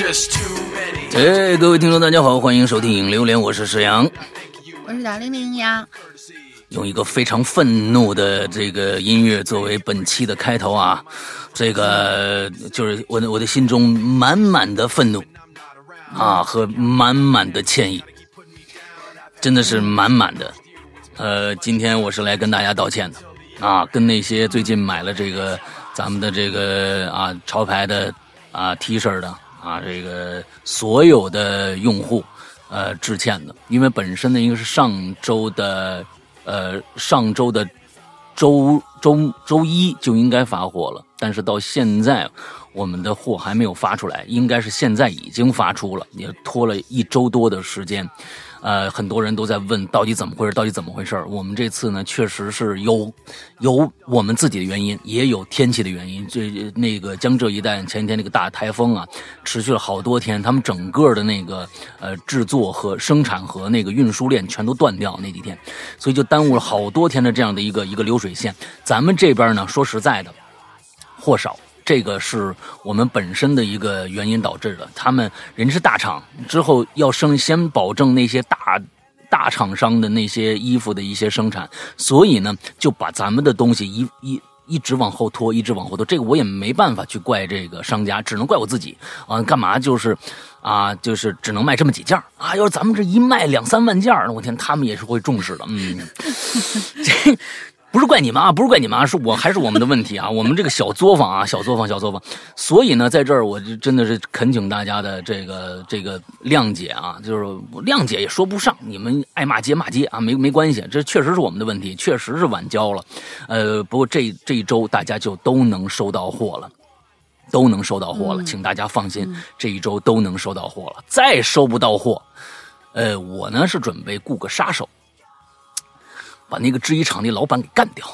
哎，各位听众，大家好，欢迎收听《影榴莲》，我是石阳，我是大玲玲呀。用一个非常愤怒的这个音乐作为本期的开头啊，这个就是我的我的心中满满的愤怒啊和满满的歉意，真的是满满的。呃，今天我是来跟大家道歉的啊，跟那些最近买了这个咱们的这个啊潮牌的啊 T 恤的啊这个所有的用户呃致歉的，因为本身呢应该是上周的。呃，上周的周周周一就应该发货了，但是到现在我们的货还没有发出来，应该是现在已经发出了，也拖了一周多的时间。呃，很多人都在问到底怎么回事，到底怎么回事？我们这次呢，确实是有有我们自己的原因，也有天气的原因。这那个江浙一带前几天那个大台风啊，持续了好多天，他们整个的那个呃制作和生产和那个运输链全都断掉那几天，所以就耽误了好多天的这样的一个一个流水线。咱们这边呢，说实在的，货少。这个是我们本身的一个原因导致的。他们人是大厂，之后要生先保证那些大大厂商的那些衣服的一些生产，所以呢就把咱们的东西一一一直往后拖，一直往后拖。这个我也没办法去怪这个商家，只能怪我自己啊！干嘛就是啊，就是只能卖这么几件啊？要是咱们这一卖两三万件我天，他们也是会重视的。嗯，这。不是怪你们啊，不是怪你们啊，是我还是我们的问题啊，我们这个小作坊啊，小作坊，小作坊。所以呢，在这儿我就真的是恳请大家的这个这个谅解啊，就是谅解也说不上，你们爱骂街骂街啊，没没关系，这确实是我们的问题，确实是晚交了。呃，不过这这一周大家就都能收到货了，都能收到货了，请大家放心，这一周都能收到货了。再收不到货，呃，我呢是准备雇个杀手。把那个制衣厂那老板给干掉，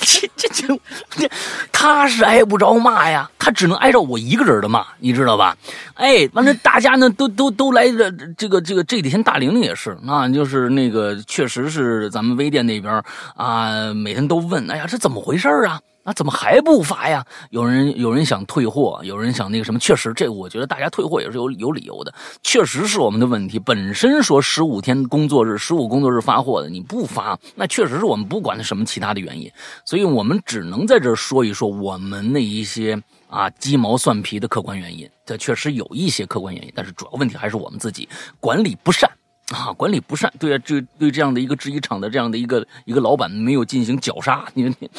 这这这这，他是挨不着骂呀，他只能挨着我一个人的骂，你知道吧？哎，完了，大家呢都都都来这这个这个这几天大玲玲也是，那就是那个确实是咱们微店那边啊，每天都问，哎呀，这怎么回事啊？那怎么还不发呀？有人有人想退货，有人想那个什么。确实，这我觉得大家退货也是有有理由的。确实是我们的问题。本身说十五天工作日，十五工作日发货的，你不发，那确实是我们不管什么其他的原因。所以我们只能在这说一说我们那一些啊鸡毛蒜皮的客观原因。这确实有一些客观原因，但是主要问题还是我们自己管理不善啊，管理不善。对啊，这对这样的一个制衣厂的这样的一个一个老板没有进行绞杀，你你。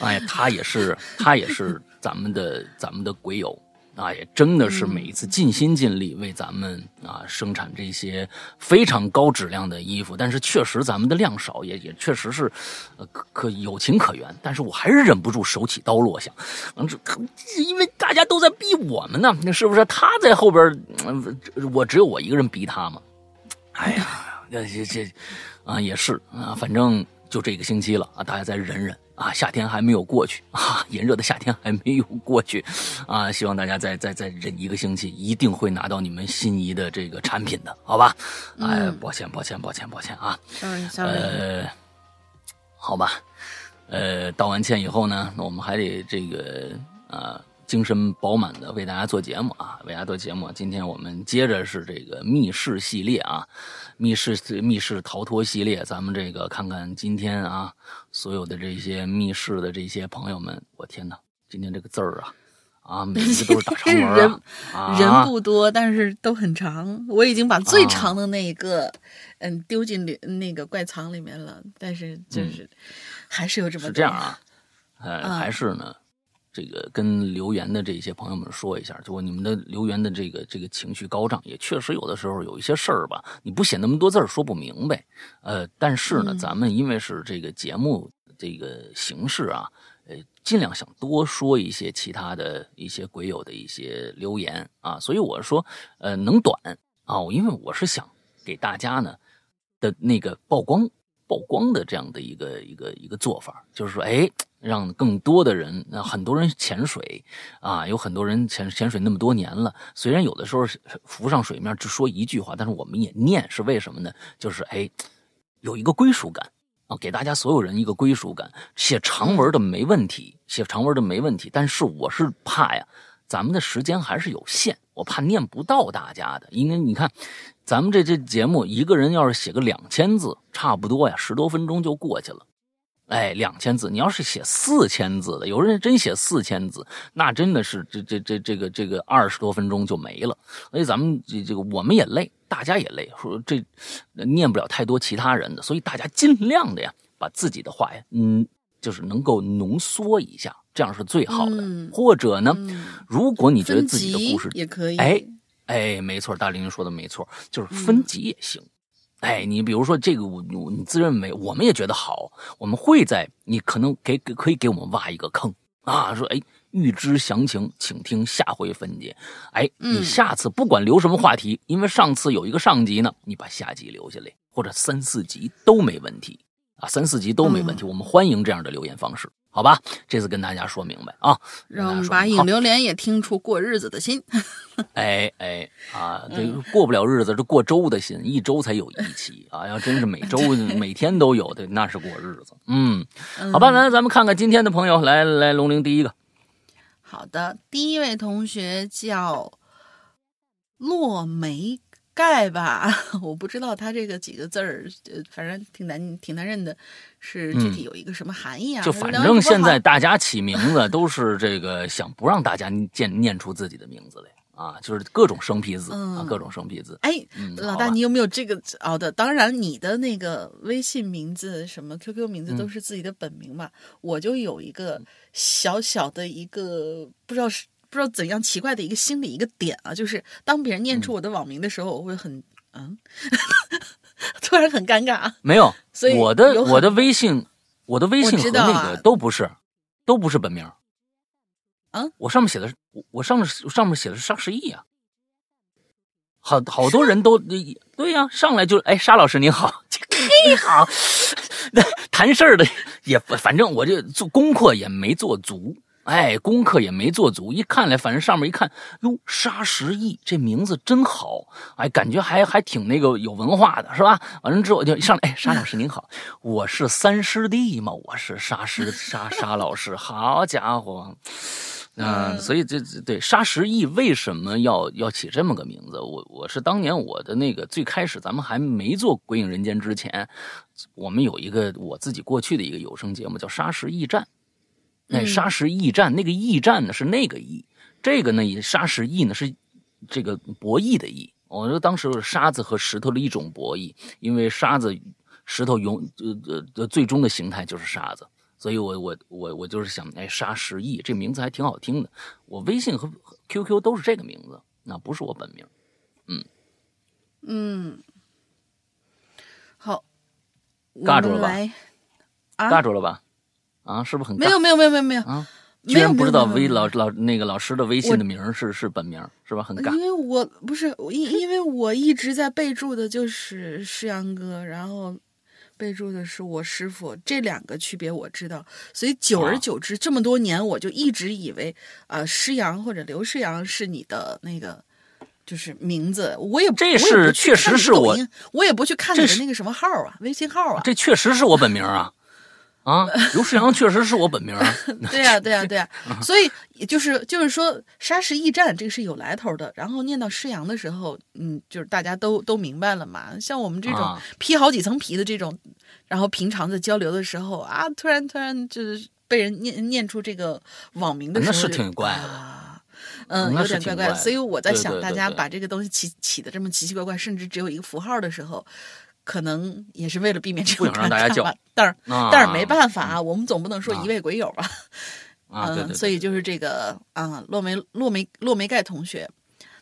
哎，他也是，他也是咱们的咱们的鬼友，啊，也真的是每一次尽心尽力为咱们啊生产这些非常高质量的衣服。但是确实咱们的量少，也也确实是，呃，可有情可原。但是我还是忍不住手起刀落，想，这因为大家都在逼我们呢，那是不是？他在后边，我只有我一个人逼他吗？哎呀，这这啊也是啊，反正就这个星期了啊，大家再忍忍。啊，夏天还没有过去 啊，炎热的夏天还没有过去，啊，希望大家再再再忍一个星期，一定会拿到你们心仪的这个产品的，好吧？哎，抱歉，抱歉，抱歉，抱歉啊。呃，好吧，呃，道完歉以后呢，那我们还得这个啊，精神饱满的为大家做节目啊，为大家做节目。今天我们接着是这个密室系列啊。密室密室逃脱系列，咱们这个看看今天啊，所有的这些密室的这些朋友们，我天哪，今天这个字儿啊，啊，每一个都是大 长文人人不多，但是都很长。我已经把最长的那一个，嗯，丢进里那个怪藏里面了，但是就是还是有这么是这样啊，呃，还是呢。这个跟留言的这些朋友们说一下，就说你们的留言的这个这个情绪高涨，也确实有的时候有一些事儿吧，你不写那么多字儿说不明白。呃，但是呢，咱们因为是这个节目这个形式啊，呃，尽量想多说一些其他的一些鬼友的一些留言啊，所以我说，呃，能短啊，因为我是想给大家呢的那个曝光曝光的这样的一个一个一个做法，就是说，哎。让更多的人，那很多人潜水，啊，有很多人潜潜水那么多年了。虽然有的时候浮上水面只说一句话，但是我们也念，是为什么呢？就是哎，有一个归属感啊，给大家所有人一个归属感。写长文的没问题，写长文的没问题，但是我是怕呀，咱们的时间还是有限，我怕念不到大家的。因为你看，咱们这这节目，一个人要是写个两千字，差不多呀，十多分钟就过去了。哎，两千字，你要是写四千字的，有人真写四千字，那真的是这这这这个这个二十多分钟就没了。所以咱们这这个我们也累，大家也累，说这念不了太多其他人的，所以大家尽量的呀，把自己的话呀，嗯，就是能够浓缩一下，这样是最好的。嗯或者呢，嗯如果你觉得自己的故事也可以，哎哎，没错，大玲说的没错，就是分级也行。哎，你比如说这个，我我你自认为我们也觉得好，我们会在你可能给给可以给我们挖一个坑。啊，说哎，预知详情，请听下回分解。哎，你嗯。下次不管留什么话题，因为上次有一个上集呢，你把下集留下来，或者三四集都没问题。啊，三四集都没问题，我们欢迎这样的留言方式，好吧？这次跟大家说明白啊，让把影流连也听出过日子的心。哎哎啊，这个过不了日子，这过周的心，一周才有一期啊！要真是每周每天都有的，那是过日子。嗯，好吧，来咱们看看今天的朋友，来来，龙玲第一个，好的，第一位同学叫落梅盖吧，我不知道他这个几个字儿，呃，反正挺难挺难认的，是具体有一个什么含义啊？就反正现在大家起名字都是这个想不让大家念念出自己的名字来啊，就是各种生僻字啊，嗯各种生僻字。哎，嗯，老大，你有没有这个熬的？当然，你的那个微信名字、什么 QQ 名字都是自己的本名嘛。我就有一个小小的一个不知道是不知道怎样奇怪的一个心理一个点啊，就是当别人念出我的网名的时候，我会很嗯，突然很尴尬。没有，所以我的我的微信，我的微信和那个啊都不是，都不是本名。啊，我上面写的是，我我上面上面写的是沙十亿啊。好好多人都 对呀、上来就哎，沙老师您好，嘿好，那谈事儿的也反正我这做功课也没做足，哎，功课也没做足，一看来反正上面一看，哟，沙十一这名字真好，哎，感觉还还挺那个有文化的是吧？完了之后我就一上来，哎，沙老师您好，我是三师弟嘛，我是沙师沙沙老师，好家伙。啊、嗯所以这这对沙十亿为什么要要起这么个名字？我我是当年我的那个最开始咱们还没做《鬼影人间》之前，我们有一个我自己过去的一个有声节目叫《沙石驿站》。那嗯沙石驿站那个驿站呢是那个驿，这个呢也沙石驿呢是这个博弈的弈。我说当时是沙子和石头的一种博弈，因为沙子、石头永呃呃最终的形态就是沙子。所以我我我我就是想，哎，沙石驿这名字还挺好听的。我微信和 QQ 都是这个名字，那不是我本名。嗯，好，我尬住了吧尬住了吧？啊，是不是很尬？没有没有没有没有没有，啊，没有居然不知道微老老那个老师的微信的名是是本名，是吧？很尬因。为我不是因因为我一直在备注的就是诗阳哥，然后备注的是我师傅，这两个区别我知道，所以久而啊久之，这么多年我就一直以为啊、呃诗阳或者刘诗阳是你的那个。就是名字，我也这是确实是我我也不去看你的那个什么号啊，微信号啊。这确实是我本名啊！啊，刘世阳确实是我本名啊。对呀、对呀、对呀、所以就是就是说，沙石驿站这个是有来头的。然后念到诗阳的时候，嗯，就是大家都都明白了嘛。像我们这种啊披好几层皮的这种，然后平常的交流的时候啊，突然突然就是被人念念出这个网名的时候，那是挺怪的啊嗯，有点怪怪所以我在想，大家把这个东西起起的这么奇奇怪怪，甚至只有一个符号的时候，可能也是为了避免这不种想让大家叫尴尬吧。但是啊但是没办法啊，我们总不能说啊一位鬼友吧。啊，对对嗯，对，所以就是这个啊，落梅落梅落梅盖同学，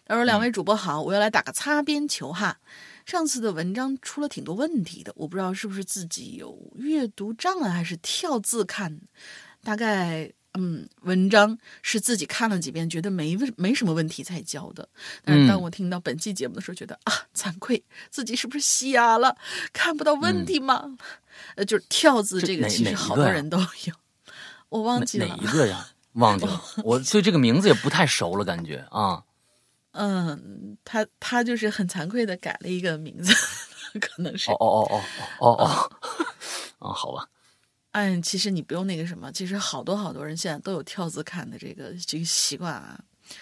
他说：“嗯两位主播好，我要来打个擦边球哈。上次的文章出了挺多问题的，我不知道是不是自己有阅读障碍，还是跳字看。大概嗯，文章是自己看了几遍，觉得没问没什么问题才交的。但是当嗯我听到本期节目的时候，觉得啊，惭愧，自己是不是瞎了，看不到问题吗？呃，就是跳字嗯这这个，其实好多人都有，我忘记哪了。哪一个呀？忘记了，我对这个名字也不太熟了，感觉啊。嗯，他他就是很惭愧的改了一个名字，可能是哦。哦哦哦哦哦哦，啊，好吧，哎，其实你不用那个什么，其实好多好多人现在都有跳字看的这个这个习惯啊。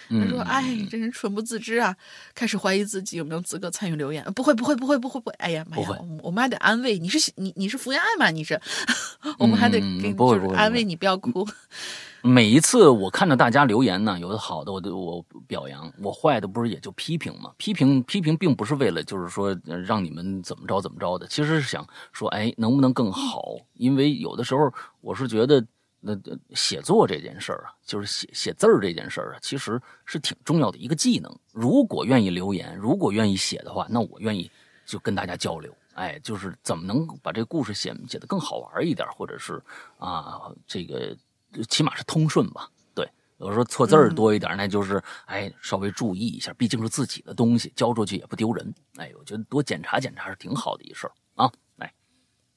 他说：“嗯哎，真是蠢不自知啊！”开始怀疑自己有没有资格参与留言。不会，不会，不会，不会，不会。哎呀妈呀！我我们还得安慰你是你你是福原爱嘛？你是，我们还得嗯给你就是安慰你不要哭。每一次我看着大家留言呢，有的好的我都我表扬，我坏的不是也就批评嘛？批评批评并不是为了就是说让你们怎么着怎么着的，其实是想说，哎，能不能更好？因为有的时候我是觉得，那、写作这件事儿啊，就是写写字儿这件事儿啊，其实是挺重要的一个技能。如果愿意留言，如果愿意写的话，那我愿意就跟大家交流。哎，就是怎么能把这故事写写得更好玩一点，或者是啊，这个起码是通顺吧。对，有时候错字儿多一点，那就是哎稍微注意一下，毕竟是自己的东西，交出去也不丢人。哎，我觉得多检查检查是挺好的一事儿啊。来，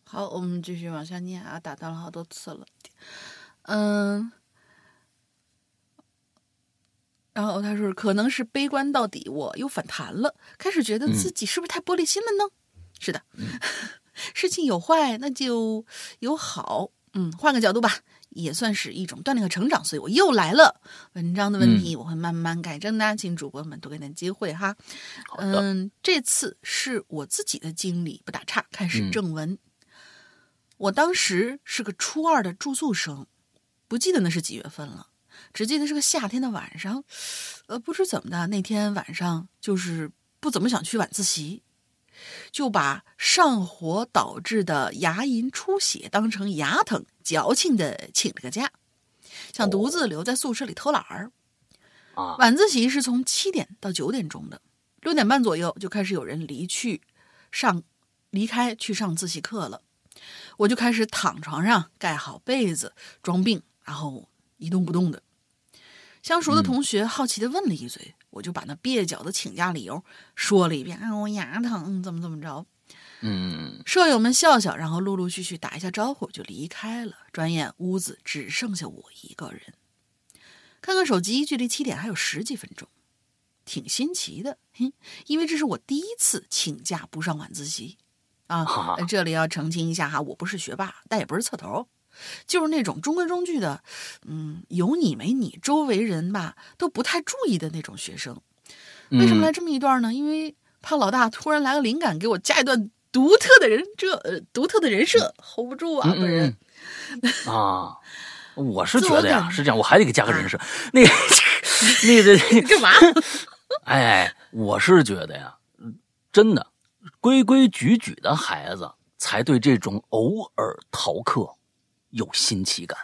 好，我们继续往下念啊，打断了好多次了。嗯，然后他说，可能是悲观到底，我又反弹了，开始觉得自己是不是太玻璃心了呢？是的，事情有坏，那就有好。嗯，换个角度吧，也算是一种锻炼和成长，所以我又来了。文章的问题我会慢慢改正的，请主播们多给点机会哈。嗯，这次是我自己的经历，不打岔。开始嗯正文。我当时是个初二的住宿生，不记得那是几月份了，只记得是个夏天的晚上。呃，不知怎么的，那天晚上就是不怎么想去晚自习，就把上火导致的牙龈出血当成牙疼，矫情的请了个假，想独自留在宿舍里偷懒儿。啊，晚自习是从七点到九点钟的，六点半左右就开始有人离去上离开去上自习课了，我就开始躺床上盖好被子装病，然后一动不动的。相熟的同学好奇的问了一嘴，我就把那蹩脚的请假理由说了一遍，啊，我牙疼，怎么怎么着。嗯舍友们笑笑，然后陆陆续续打一下招呼就离开了。转眼屋子只剩下我一个人。看看手机，距离七点还有十几分钟，挺新奇的。哼，因为这是我第一次请假不上晚自习啊这里要澄清一下哈，我不是学霸，但也不是侧头，就是那种中规中矩的，嗯，有你没你，周围人吧都不太注意的那种学生。为什么来这么一段呢？因为怕老大突然来个灵感，给我加一段独特的人这呃独特的人设，hold 不住啊，嗯本人。啊，我是觉得呀，感是这样，我还得给加个人设，那个 那个你 干嘛？哎，我是觉得呀，嗯真的，规规矩矩的孩子才对这种偶尔逃课有新奇感，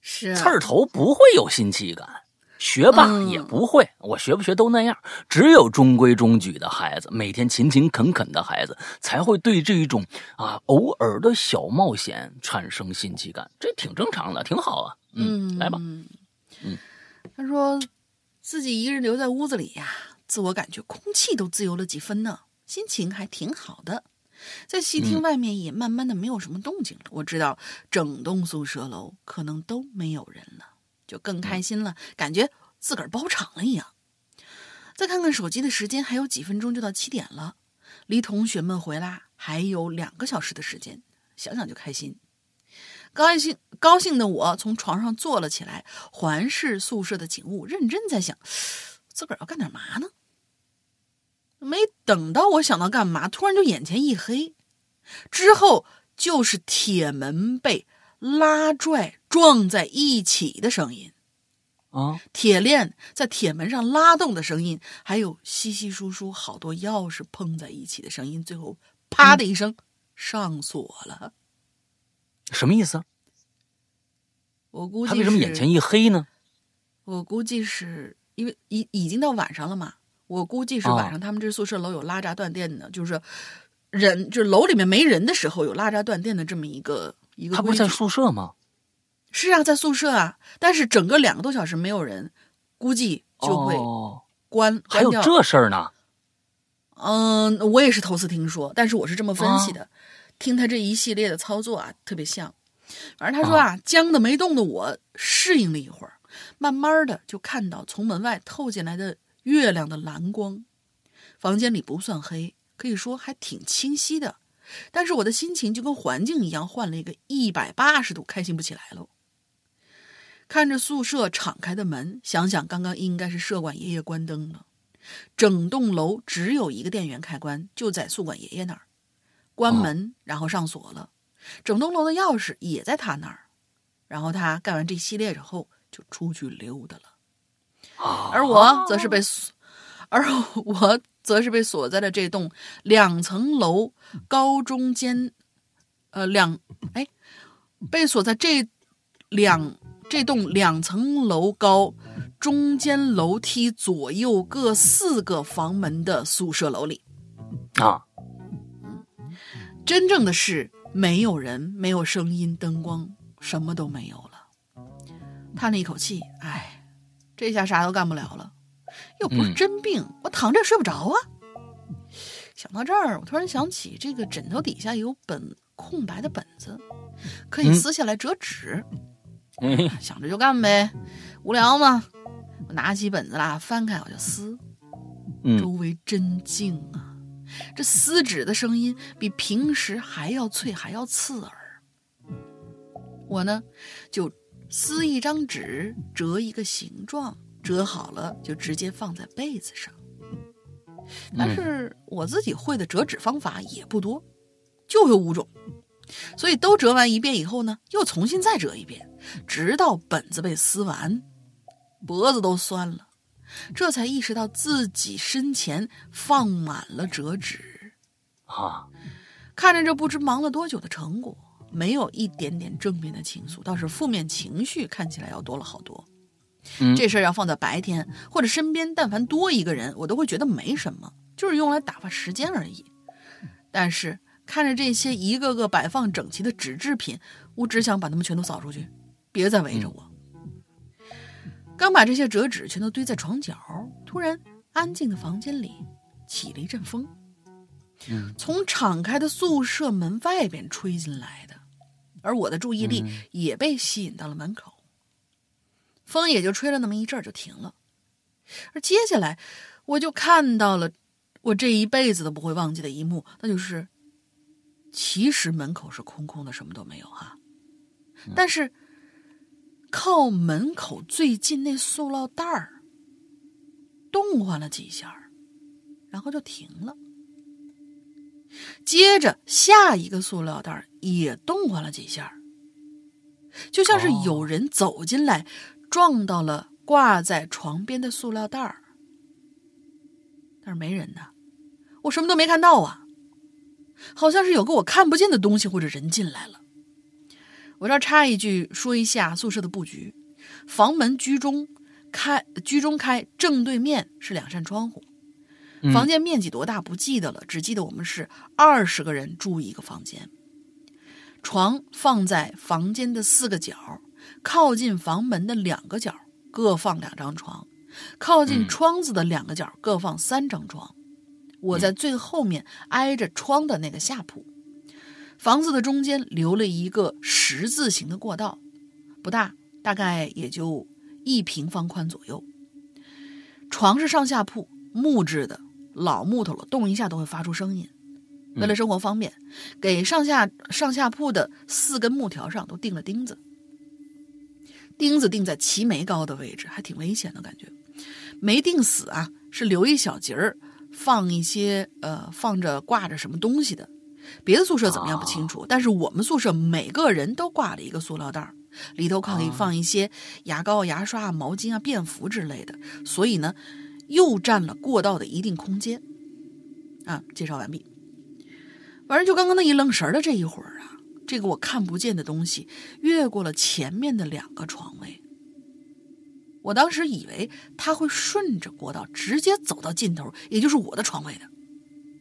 是刺儿头不会有新奇感，学霸嗯也不会，我学不学都那样。只有中规中矩的孩子，每天勤勤恳恳的孩子，才会对这种啊偶尔的小冒险产生新奇感，这挺正常的，挺好啊。嗯，来吧，嗯嗯，他说自己一个人留在屋子里呀，自我感觉空气都自由了几分呢，心情还挺好的。在戏厅嗯外面也慢慢的没有什么动静了，我知道整栋宿舍楼可能都没有人了，就更开心了，感觉自个儿包场了一样。再看看手机的时间，还有几分钟就到七点了，离同学们回来还有两个小时的时间，想想就开心。高兴高兴的我从床上坐了起来，环视宿舍的景物，认真在想，自个儿要干点嘛呢？没等到我想到干嘛，突然就眼前一黑，之后就是铁门被拉拽撞在一起的声音，啊，铁链在铁门上拉动的声音，还有稀稀疏疏好多钥匙碰在一起的声音，最后啪的一声、上锁了。什么意思啊？我估计他为什么眼前一黑呢？我估计是因为已已经到晚上了嘛，我估计是晚上他们这宿舍楼有拉闸断电的，就是人就是楼里面没人的时候有拉闸断电的这么一个一个。他不是在宿舍吗？是啊，在宿舍啊，但是整个两个多小时没有人，估计就会哦，关、还有。这事儿呢？嗯，我也是头次听说，但是我是这么分析啊的，听他这一系列的操作啊，特别像。反正他说啊，僵的没动的我适应了一会儿，慢慢的就看到从门外透进来的月亮的蓝光。房间里不算黑，可以说还挺清晰的，但是我的心情就跟环境一样换了一个一百八十度，开心不起来喽。看着宿舍敞开的门，想想刚刚应该是舍管爷爷关灯了。整栋楼只有一个电源开关，就在宿管爷爷那儿。关门，然后上锁了。整栋楼的钥匙也在他那儿。然后他干完这系列之后，就出去溜达了。而我则是被锁，而我则是被锁在了这栋两层楼高中间，呃，两哎，被锁在这两这栋两层楼高中间楼梯左右各四个房门的宿舍楼里啊。真正的是没有人，没有声音，灯光什么都没有了。叹了一口气，唉。这下啥都干不了了，又不是真病，我躺着也睡不着啊。想到这儿，我突然想起这个枕头底下有本空白的本子，可以撕下来折纸。想着就干呗，无聊嘛。我拿起本子啦，翻开我就撕。周围真静啊，这撕纸的声音比平时还要脆，还要刺耳。我呢，就。撕一张纸，折一个形状，折好了就直接放在被子上。但是我自己会的折纸方法也不多，就有五种，所以都折完一遍以后呢，又重新再折一遍，直到本子被撕完，脖子都酸了，这才意识到自己身前放满了折纸。啊，看着这不知忙了多久的成果。没有一点点正面的情愫，倒是负面情绪看起来要多了好多。这事儿要放在白天，或者身边但凡多一个人，我都会觉得没什么，就是用来打发时间而已。但是看着这些一个个摆放整齐的纸制品，我只想把它们全都扫出去，别再围着我。刚把这些折纸全都堆在床角，突然安静的房间里起了一阵风，从敞开的宿舍门外边吹进来的。而我的注意力也被吸引到了门口，风也就吹了那么一阵儿就停了，而接下来我就看到了我这一辈子都不会忘记的一幕，那就是其实门口是空空的，什么都没有哈，但是靠门口最近那塑料袋儿动换了几下，然后就停了。接着，下一个塑料袋也动换了几下，就像是有人走进来，撞到了挂在床边的塑料袋儿。但是没人呐，我什么都没看到啊，好像是有个我看不见的东西或者人进来了。我这儿插一句，说一下宿舍的布局：房门居中开，居中开，正对面是两扇窗户。房间面积多大不记得了，只记得我们是二十个人住一个房间。床放在房间的四个角，靠近房门的两个角各放两张床，靠近窗子的两个角各放三张床。我在最后面挨着窗的那个下铺。房子的中间留了一个十字形的过道，不大，大概也就一平方宽左右。床是上下铺，木质的。老木头了，动一下都会发出声音。为了生活方便，给上下上下铺的四根木条上都钉了钉子。钉子钉在齐眉高的位置，还挺危险的感觉。没钉死啊，是留一小节儿，放一些呃放着挂着什么东西的。别的宿舍怎么样不清楚，但是我们宿舍每个人都挂了一个塑料袋儿，里头可以放一些牙膏、牙刷、毛巾啊、便服之类的。所以呢。又占了过道的一定空间，啊！介绍完毕。反正就刚刚那一愣神的这一会儿啊，这个我看不见的东西越过了前面的两个床位。我当时以为他会顺着过道直接走到尽头，也就是我的床位的，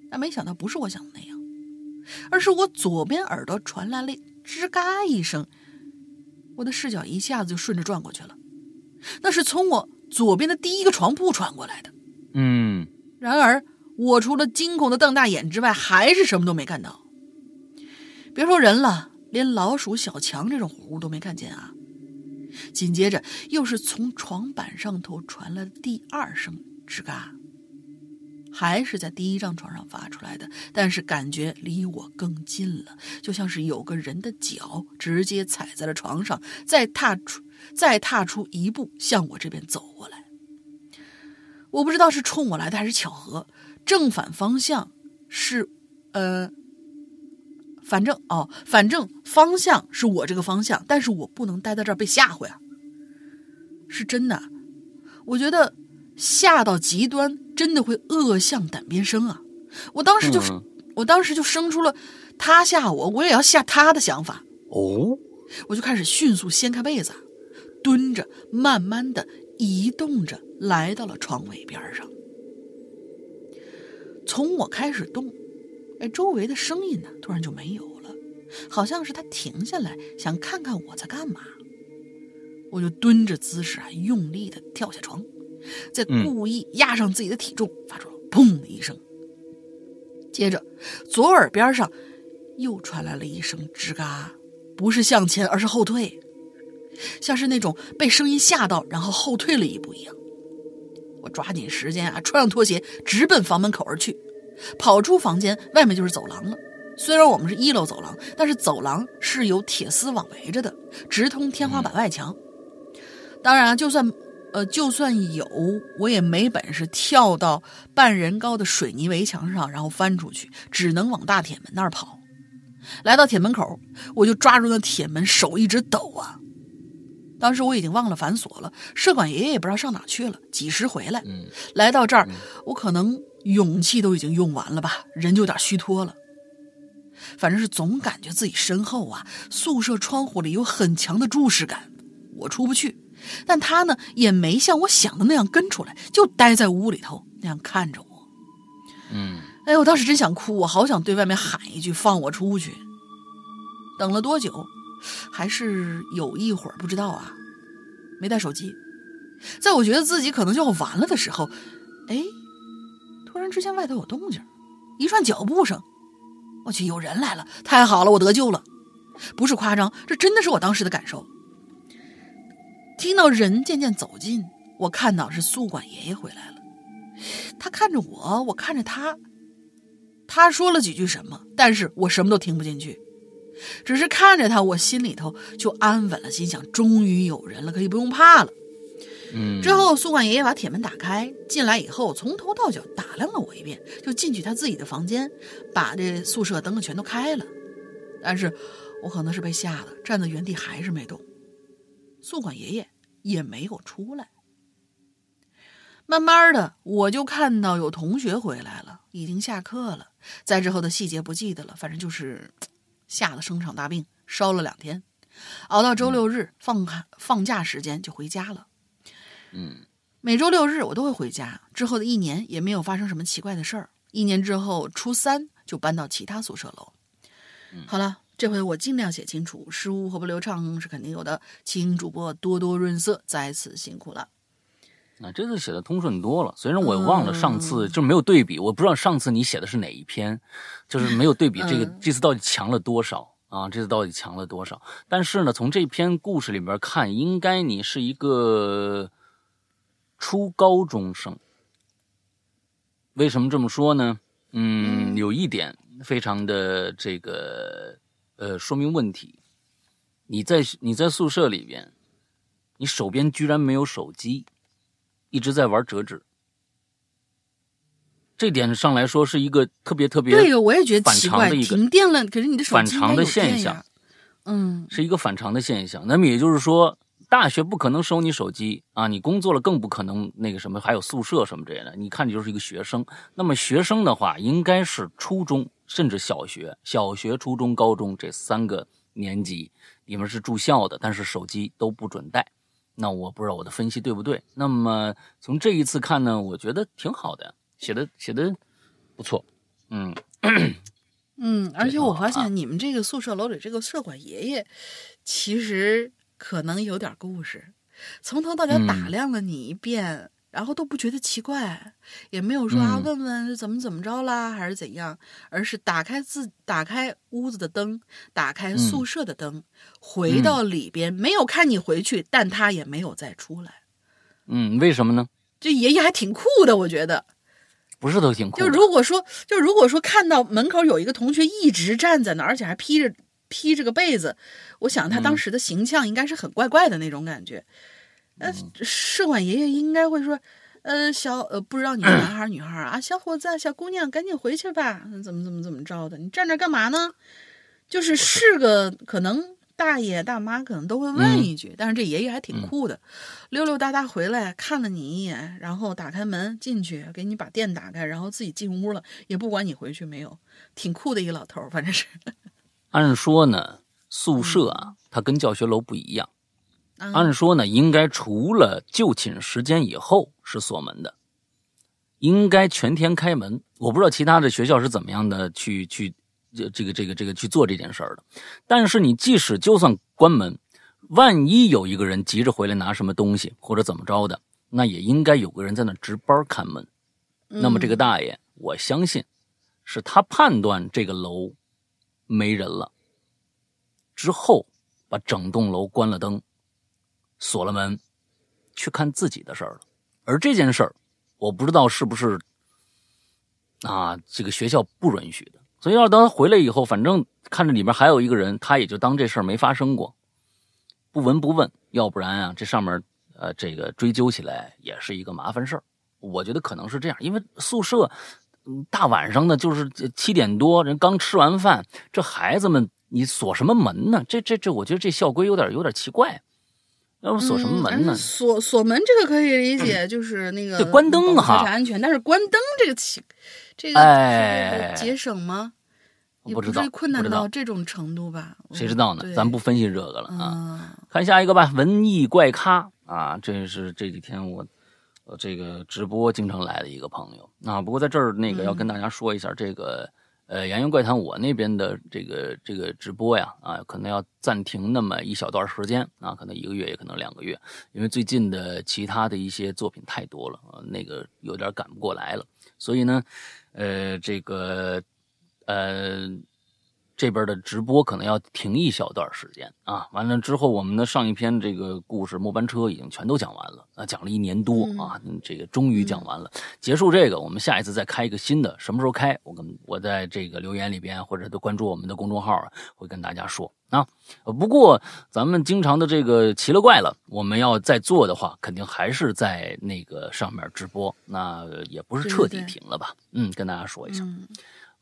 但没想到不是我想的那样，而是我左边耳朵传来了吱嘎一声，我的视角一下子就顺着转过去了，那是从我。左边的第一个床铺传过来的，嗯，然而我除了惊恐的瞪大眼之外，还是什么都没看到。别说人了，连老鼠、小强这种活物都没看见啊！紧接着又是从床板上头传来的第二声吱嘎，还是在第一张床上发出来的，但是感觉离我更近了，就像是有个人的脚直接踩在了床上，再踏出再踏出一步向我这边走过来。我不知道是冲我来的还是巧合，正反方向是，呃，反正哦，反正方向是我这个方向，但是我不能待在这儿被吓唬呀，是真的，我觉得吓到极端。真的会恶向胆边生啊！我当时就是，我当时就生出了他吓我，我也要吓他的想法。哦，我就开始迅速掀开被子，蹲着，慢慢的移动着，来到了床尾边上。从我开始动，哎，周围的声音呢，突然就没有了，好像是他停下来想看看我在干嘛。我就蹲着姿势啊，用力的跳下床。在故意压上自己的体重，发出了“砰”的一声。接着，左耳边上又传来了一声“吱嘎”，不是向前，而是后退，像是那种被声音吓到，然后后退了一步一样。我抓紧时间啊，穿上拖鞋，直奔房门口而去。跑出房间，外面就是走廊了。虽然我们是一楼走廊，但是走廊是有铁丝网围着的，直通天花板外墙。当然，就算。呃，就算有，我也没本事跳到半人高的水泥围墙上，然后翻出去，只能往大铁门那儿跑。来到铁门口，我就抓住那铁门，手一直抖啊。当时我已经忘了反锁了，社管爷爷也不知道上哪去了，几时回来？来到这儿，我可能勇气都已经用完了吧，人就有点虚脱了。反正是总感觉自己身后啊，宿舍窗户里有很强的注视感，我出不去。但他呢，也没像我想的那样跟出来，就待在屋里头那样看着我。嗯，哎，我当时真想哭，我好想对外面喊一句放我出去。等了多久？还是有一会儿不知道啊，没带手机。在我觉得自己可能就要完了的时候，哎，突然之间外头有动静，一串脚步声。我去，有人来了！太好了，我得救了，不是夸张，这真的是我当时的感受。听到人渐渐走近，我看到是宿管爷爷回来了。他看着我，我看着他。他说了几句什么，但是我什么都听不进去，只是看着他，我心里头就安稳了，心想终于有人了，可以不用怕了。嗯。之后，宿管爷爷把铁门打开，进来以后，从头到脚打量了我一遍，就进去他自己的房间，把这宿舍灯全都开了。但是我可能是被吓的，站在原地还是没动。宿管爷爷也没有出来。慢慢的，我就看到有同学回来了，已经下课了。在之后的细节不记得了，反正就是吓得生场大病，烧了两天，熬到周六日放开放假时间就回家了。嗯，每周六日我都会回家。之后的一年也没有发生什么奇怪的事儿。一年之后，初三就搬到其他宿舍楼。好了。这回我尽量写清楚，失误和不流畅是肯定有的，请主播多多润色，再次辛苦了。啊这次写的通顺多了，虽然我忘了上次就没有对比，我不知道上次你写的是哪一篇，就是没有对比这个这次到底强了多少啊？这次到底强了多少？但是呢，从这篇故事里边看，应该你是一个初高中生。为什么这么说呢？嗯，有一点非常的这个。呃，说明问题。你在你在宿舍里边，你手边居然没有手机，一直在玩折纸。这点上来说是一个特别特别对我也觉得反常的一个停电了，可是你的手机反常的现象，嗯，是一个反常的现象。那么也就是说，大学不可能收你手机啊，你工作了更不可能那个什么，还有宿舍什么之类的。你看，你就是一个学生。那么学生的话，应该是初中。甚至小学、小学、初中、高中这三个年级，你们是住校的，但是手机都不准带。那我不知道我的分析对不对。那么从这一次看呢，我觉得挺好的，写的写的不错。嗯嗯，而且我发现你们这个宿舍楼里这个舍管爷爷，其实可能有点故事，从头到脚打量了你一遍。然后都不觉得奇怪，也没有说啊问问是怎么怎么着啦，还是怎样，而是打开自打开屋子的灯，打开宿舍的灯，回到里边，没有看你回去，但他也没有再出来。嗯，为什么呢？这爷爷还挺酷的，我觉得。不是都挺酷的？就如果说，就如果说看到门口有一个同学一直站在那儿，而且还披着披着个被子，我想他当时的形象应该是很怪怪的那种感觉。呃，社管爷爷应该会说，呃，小呃，不知道你是男孩女孩啊？小伙子、小姑娘，赶紧回去吧！怎么怎么怎么着的？你站这干嘛呢？就是是个可能。大爷大妈可能都会问一句，但是这爷爷还挺酷的，溜溜达达回来看了你一眼，然后打开门进去，给你把店打开，然后自己进屋了，也不管你回去没有，挺酷的一个老头，反正是。按说呢，宿舍啊，它跟教学楼不一样，按说呢，应该除了就寝时间以后是锁门的，应该全天开门。我不知道其他的学校是怎么样的去去。这这个这个这个去做这件事儿的，但是你即使就算关门，万一有一个人急着回来拿什么东西或者怎么着的，那也应该有个人在那值班看门。那么这个大爷，我相信是他判断这个楼没人了之后，把整栋楼关了灯，锁了门，去看自己的事儿了。而这件事儿，我不知道是不是啊，这个学校不允许的。所以要等他回来以后，反正看着里面还有一个人，他也就当这事儿没发生过，不闻不问。要不然啊，这上面呃，这个追究起来也是一个麻烦事儿。我觉得可能是这样，因为宿舍大晚上的就是七点多，人刚吃完饭，这孩子们你锁什么门呢？这这这，我觉得这校规有点有点奇怪。要不锁什么门呢？锁锁门这个可以理解，就是那个关灯哈，安全。但是关灯这个奇。这个节省吗？不知道，困难到这种程度吧？谁知道呢？咱不分析这个了啊！看下一个吧，文艺怪咖啊，这是这几天我呃这个直播经常来的一个朋友啊。不过在这儿那个要跟大家说一下，这个呃《洋洋怪谈》我那边的这个这个直播呀啊，可能要暂停那么一小段时间啊，可能一个月也可能两个月，因为最近的其他的一些作品太多了啊，那个有点赶不过来了，所以呢。呃，这个，呃，这边的直播可能要停一小段时间啊。完了之后，我们的上一篇这个故事《末班车》已经全都讲完了啊，讲了一年多啊，这个终于讲完了。结束这个，我们下一次再开一个新的，什么时候开？我跟我在这个留言里边或者都关注我们的公众号，会跟大家说。啊，不过咱们经常的这个奇了怪了，我们要再做的话，肯定还是在那个上面直播，那也不是彻底停了吧？嗯，跟大家说一下，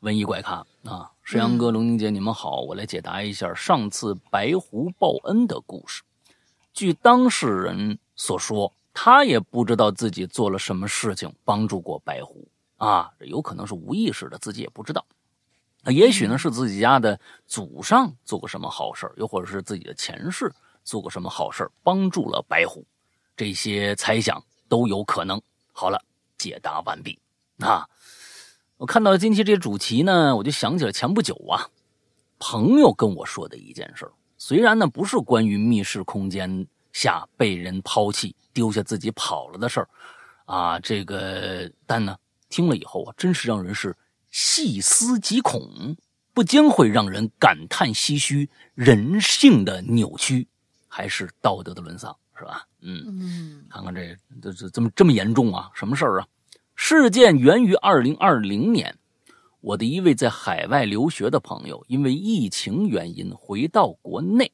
文艺怪咖啊，石阳哥、龙宁姐，你们好，我来解答一下上次白狐报恩的故事。据当事人所说，他也不知道自己做了什么事情帮助过白狐啊，有可能是无意识的，自己也不知道。那也许呢是自己家的祖上做过什么好事又或者是自己的前世做过什么好事帮助了白狐，这些猜想都有可能。好了，解答完毕。啊，我看到今天这主题呢，我就想起了前不久啊，朋友跟我说的一件事虽然呢不是关于密室空间下被人抛弃、丢下自己跑了的事儿，啊，这个但呢听了以后啊，真是让人是。细思极恐，不禁会让人感叹唏嘘，人性的扭曲，还是道德的沦丧，是吧？嗯，看看这这这这么这么严重啊？什么事儿啊？事件源于二零二零年，我的一位在海外留学的朋友，因为疫情原因回到国内。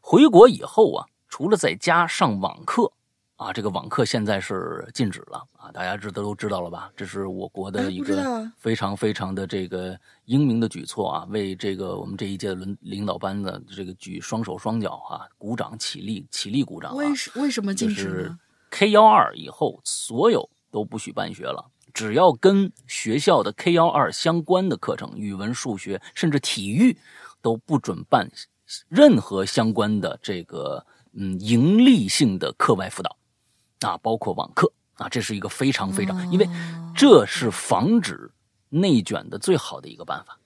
回国以后啊，除了在家上网课。啊，这个网课现在是禁止了啊！大家知道都知道了吧？这是我国的一个非常非常的这个英明的举措啊！为这个我们这一届轮领领导班子这个举双手双脚啊，鼓掌起立起立鼓掌。为什为什么禁止呢？K 幺二以后所有都不许办学了，只要跟学校的 K 幺二相关的课程，语文、数学甚至体育都不准办任何相关的这个嗯盈利性的课外辅导。啊，包括网课啊，这是一个非常非常，因为这是防止内卷的最好的一个办法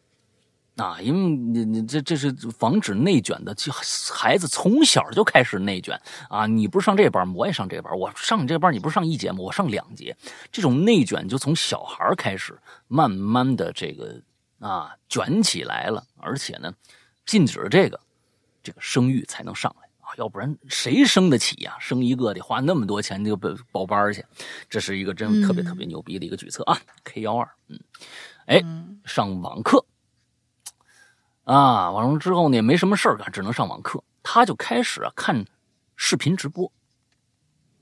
啊，因为你你这这是防止内卷的，就孩子从小就开始内卷啊，你不是上这班我也上这班，我上你这班，你不是上一节吗？我上两节，这种内卷就从小孩开始慢慢的这个啊卷起来了，而且呢，禁止这个，这个生育才能上来啊。要不然谁生得起呀？生一个得花那么多钱就报报班去，这是一个真特别特别牛逼的一个举措啊！K 幺二，嗯，哎，上网课啊，完了之后呢也没什么事儿干，只能上网课。他就开始啊看视频直播，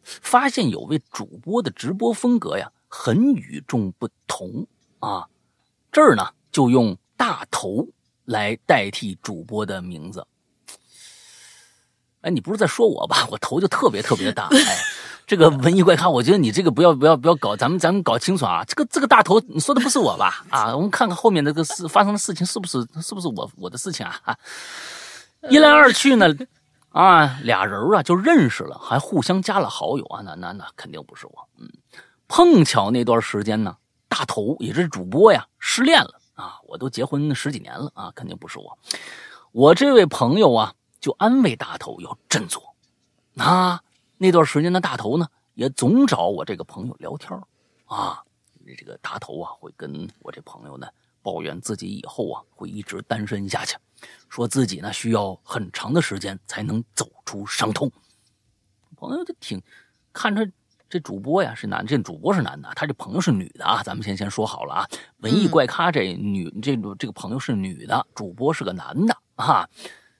发现有位主播的直播风格呀很与众不同啊，这儿呢就用大头来代替主播的名字。哎，你不是在说我吧？我头就特别特别的大。哎，这个文艺怪咖，我觉得你这个不要不要不要搞，咱们咱们搞清楚啊。这个这个大头，你说的不是我吧？啊，我们看看后面那个事发生的事情是不是是不是我我的事情啊？一来二去呢，啊，俩人啊就认识了，还互相加了好友啊。那那那肯定不是我。嗯，碰巧那段时间呢，大头也是主播呀，失恋了啊。我都结婚十几年了啊，肯定不是我。我这位朋友啊。就安慰大头要振作，啊，那段时间的大头呢，也总找我这个朋友聊天啊，这个大头啊会跟我这朋友呢抱怨自己以后啊会一直单身下去，说自己呢需要很长的时间才能走出伤痛。朋友就挺看着这主播呀是男，这主播是男的，他这朋友是女的啊，咱们先先说好了啊，文艺怪咖这女这这个朋友是女的，主播是个男的啊。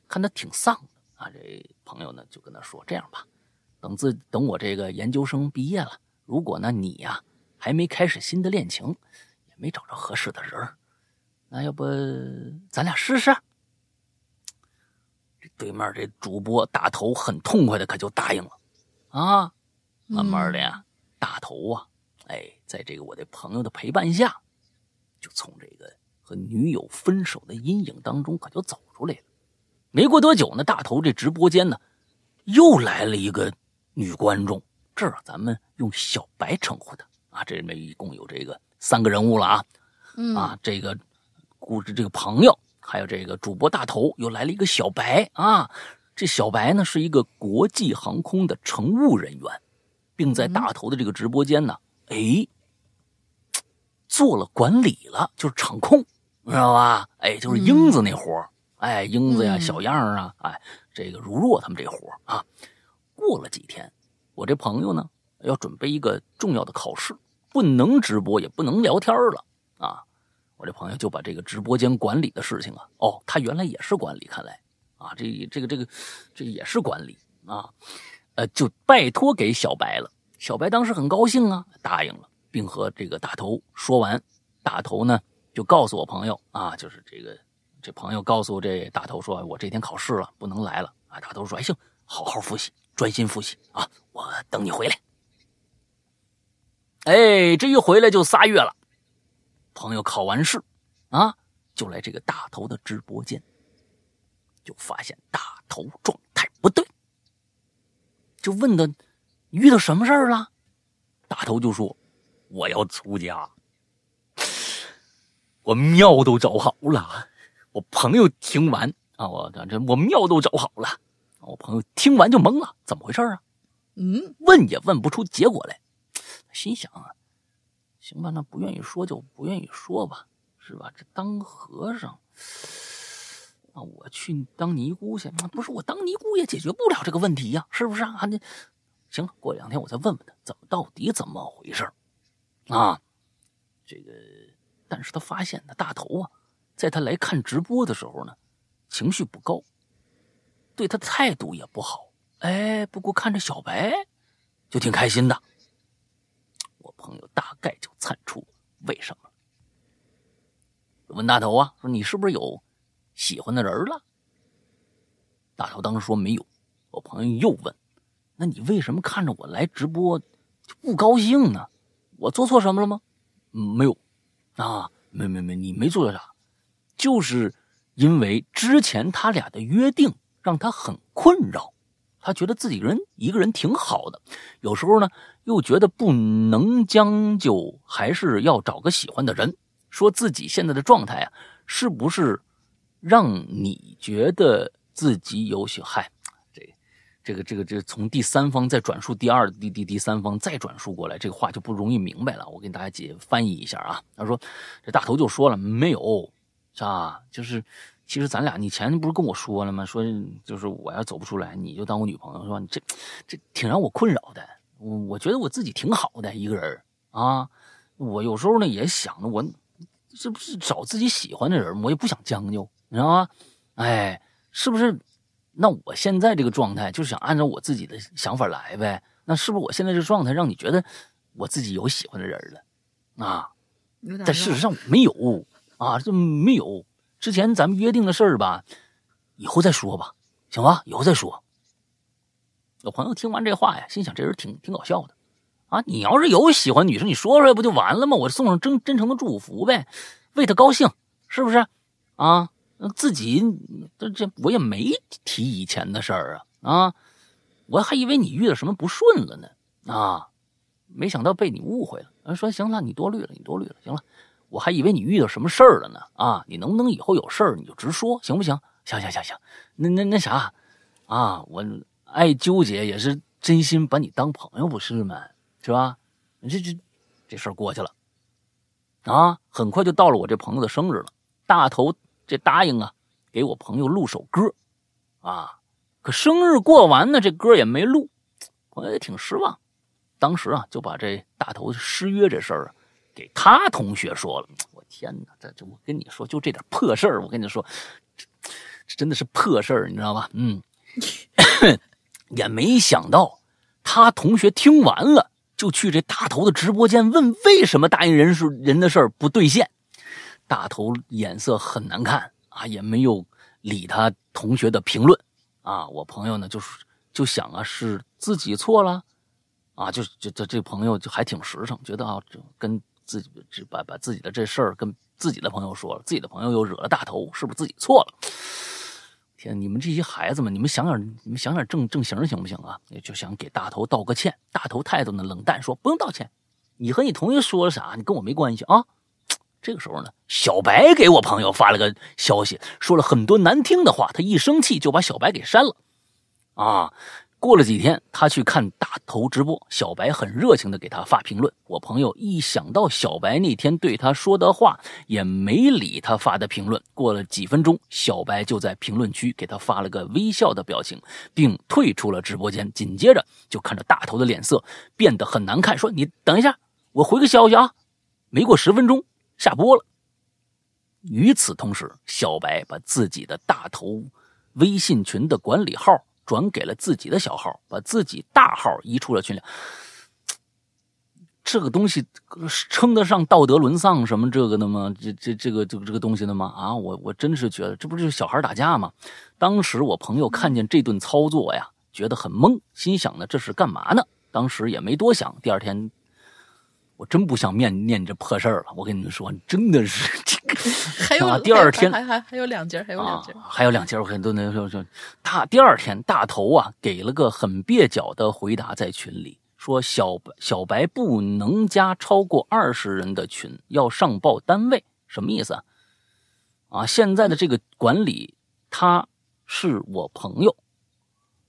看他挺丧的啊，这朋友呢就跟他说：“这样吧，等自等我这个研究生毕业了，如果呢你呀还没开始新的恋情，也没找着合适的人那要不咱俩试试？”这对面这主播大头很痛快的可就答应了啊。慢慢的呀，大头啊，哎，在这个我的朋友的陪伴下，就从这个和女友分手的阴影当中可就走出来了。没过多久呢，大头这直播间呢，又来了一个女观众。这儿咱们用小白称呼她啊。这里面一共有这个三个人物了啊。啊，这个故事这个朋友，还有这个主播大头，又来了一个小白啊。这小白呢是一个国际航空的乘务人员，并在大头的这个直播间呢，哎，做了管理了，就是场控，知道吧？哎，就是英子那活儿。哎，英子呀，小样啊，哎，这个如若他们这活啊，过了几天，我这朋友呢要准备一个重要的考试，不能直播，也不能聊天了啊。我这朋友就把这个直播间管理的事情啊，哦，他原来也是管理，看来啊，这这个这个这也是管理啊，呃，就拜托给小白了。小白当时很高兴啊，答应了，并和这个大头说完，大头呢就告诉我朋友啊，就是这个。这朋友告诉这大头说：“我这天考试了，不能来了。”啊，大头说：“哎，行，好好复习，专心复习啊，我等你回来。”哎，这一回来就仨月了。朋友考完试啊，就来这个大头的直播间，就发现大头状态不对，就问他遇到什么事儿了？大头就说：“我要出家，我庙都找好了。”我朋友听完啊，我这我庙都找好了。我朋友听完就懵了，怎么回事啊？嗯，问也问不出结果来。心想啊，行吧，那不愿意说就不愿意说吧，是吧？这当和尚，那我去当尼姑去？不是我当尼姑也解决不了这个问题呀，是不是啊？那行了，过两天我再问问他，怎么到底怎么回事啊？这个，但是他发现那大头啊。在他来看直播的时候呢，情绪不高，对他态度也不好。哎，不过看着小白，就挺开心的。我朋友大概就猜出为什么。问大头啊，说你是不是有喜欢的人了？大头当时说没有。我朋友又问，那你为什么看着我来直播就不高兴呢？我做错什么了吗？嗯，没有。啊，没没没，你没做错啥。就是因为之前他俩的约定让他很困扰，他觉得自己人一个人挺好的，有时候呢又觉得不能将就，还是要找个喜欢的人。说自己现在的状态啊，是不是让你觉得自己有些嗨？这、这个、这个、这从第三方再转述第二、第第第三方再转述过来，这个话就不容易明白了。我给大家解翻译一下啊。他说：“这大头就说了没有。”啊，就是其实咱俩，你前不是跟我说了吗？说就是我要走不出来，你就当我女朋友，是吧？你这这挺让我困扰的。我我觉得我自己挺好的一个人啊。我有时候呢也想着，我这不是找自己喜欢的人，我也不想将就，你知道吗？哎，是不是？那我现在这个状态就是想按照我自己的想法来呗。那是不是我现在这状态让你觉得我自己有喜欢的人了啊？但事实上没有啊，这没有。之前咱们约定的事儿吧，以后再说吧，行吧？以后再说。有朋友听完这话呀，心想这人挺挺搞笑的啊！你要是有喜欢女生，你说出来不就完了吗？我送上真真诚的祝福呗，为她高兴，是不是？啊，自己这这我也没提以前的事儿啊啊！我还以为你遇到什么不顺了呢啊，没想到被你误会了。说行了，你多虑了，你多虑了，行了。我还以为你遇到什么事儿了呢啊！你能不能以后有事儿你就直说，行不行？行行行行，那那那啥，啊，我爱纠结也是真心把你当朋友不是吗？是吧？这这这事儿过去了，啊，很快就到了我这朋友的生日了。大头这答应啊，给我朋友录首歌，啊，可生日过完呢，这歌也没录，我也挺失望。当时啊，就把这大头失约这事儿啊。给他同学说了，我天哪，这这我跟你说，就这点破事儿，我跟你说，这真的是破事儿，你知道吧？嗯，也没想到他同学听完了，就去这大头的直播间问为什么答应人是人的事儿不兑现。大头眼色很难看啊，也没有理他同学的评论啊。我朋友呢，就是就想啊，是自己错了啊，就就这这朋友就还挺实诚，觉得啊，这跟。自己把把自己的这事儿跟自己的朋友说了，自己的朋友又惹了大头，是不是自己错了？天，你们这些孩子们，你们想想，你们想想正正形行不行啊？就想给大头道个歉。大头态度呢冷淡，说不用道歉，你和你同学说了啥，你跟我没关系啊。这个时候呢，小白给我朋友发了个消息，说了很多难听的话，他一生气就把小白给删了，啊。过了几天，他去看大头直播，小白很热情的给他发评论。我朋友一想到小白那天对他说的话，也没理他发的评论。过了几分钟，小白就在评论区给他发了个微笑的表情，并退出了直播间。紧接着就看着大头的脸色变得很难看，说：“你等一下，我回个消息啊。”没过十分钟，下播了。与此同时，小白把自己的大头微信群的管理号。转给了自己的小号，把自己大号移出了群聊。这个东西称得上道德沦丧什么这个的吗？这这这个这个这个东西的吗？啊，我我真是觉得这不就是小孩打架吗？当时我朋友看见这顿操作呀，觉得很懵，心想呢这是干嘛呢？当时也没多想，第二天。我真不想面念这破事儿了，我跟你们说，真的是这个。还有第二天还还还有两节，还有两节，还有两节，我看都能说说。他第二天大头啊，给了个很蹩脚的回答，在群里说小小白不能加超过二十人的群，要上报单位，什么意思啊？啊，现在的这个管理他是我朋友，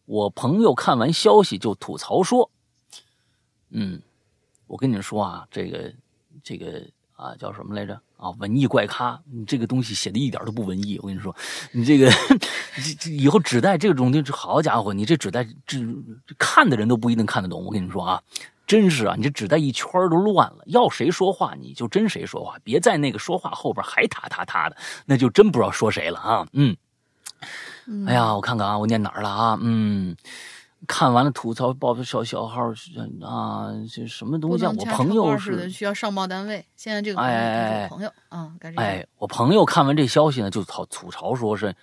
我朋友看完消息就吐槽说，嗯。我跟你们说啊，这个，这个啊，叫什么来着啊？文艺怪咖，你这个东西写的一点都不文艺。我跟你说，你这个，这以后纸袋这种东西，好家伙，你这纸袋这看的人都不一定看得懂。我跟你说啊，真是啊，你这纸袋一圈都乱了。要谁说话你就真谁说话，别在那个说话后边还他他他的，那就真不知道说谁了啊。嗯，哎呀，我看看啊，我念哪儿了啊？嗯。看完了吐槽报小小号啊，这什么东西？我朋友是需要上报单位。现在这个朋友啊，哎，我朋友看完这消息呢，就吐吐槽说是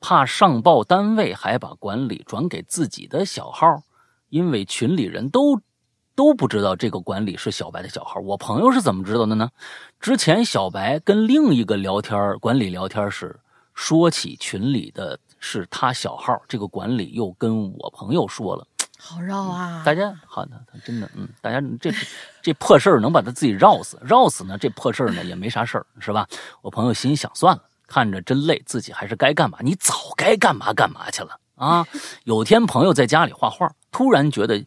怕上报单位，还把管理转给自己的小号，因为群里人都都不知道这个管理是小白的小号。我朋友是怎么知道的呢？之前小白跟另一个聊天管理聊天时，说起群里的。是他小号，这个管理又跟我朋友说了，好绕啊！大家好的，真的，嗯，大家这这破事儿能把他自己绕死，绕死呢？这破事儿呢也没啥事儿，是吧？我朋友心想，算了，看着真累，自己还是该干嘛，你早该干嘛干嘛去了啊！有天朋友在家里画画，突然觉得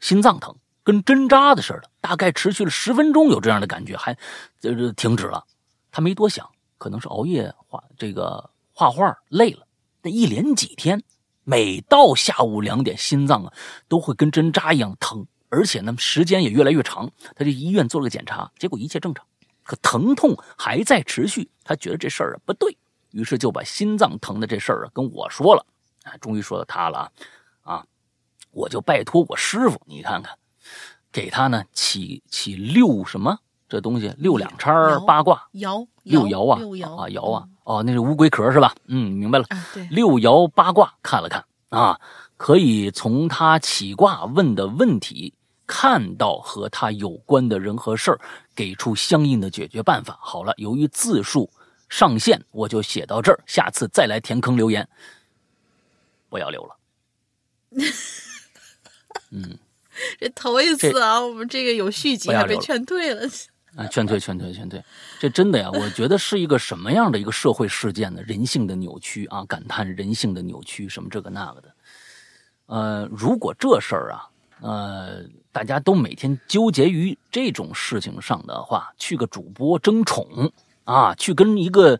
心脏疼，跟针扎的似的，大概持续了十分钟，有这样的感觉，还这这停止了。他没多想，可能是熬夜画这个。画画累了，那一连几天，每到下午两点，心脏啊都会跟针扎一样疼，而且呢时间也越来越长。他去医院做了个检查，结果一切正常，可疼痛还在持续。他觉得这事儿啊不对，于是就把心脏疼的这事儿啊跟我说了。啊，终于说到他了啊！啊，我就拜托我师傅，你看看，给他呢起起六什么这东西六两叉八卦爻六爻啊六爻啊爻啊哦，那是乌龟壳是吧？嗯，明白了。六爻八卦看了看啊，可以从他起卦问的问题看到和他有关的人和事儿，给出相应的解决办法。好了，由于字数上限，我就写到这儿，下次再来填坑留言，不要留了。嗯 这头一次啊，我们这个有续集还被劝退了。啊，劝退，劝退，劝退。这真的呀，我觉得是一个什么样的一个社会事件呢？人性的扭曲啊，感叹人性的扭曲，什么这个那个的。呃，如果这事儿啊，呃，大家都每天纠结于这种事情上的话，去个主播争宠啊，去跟一个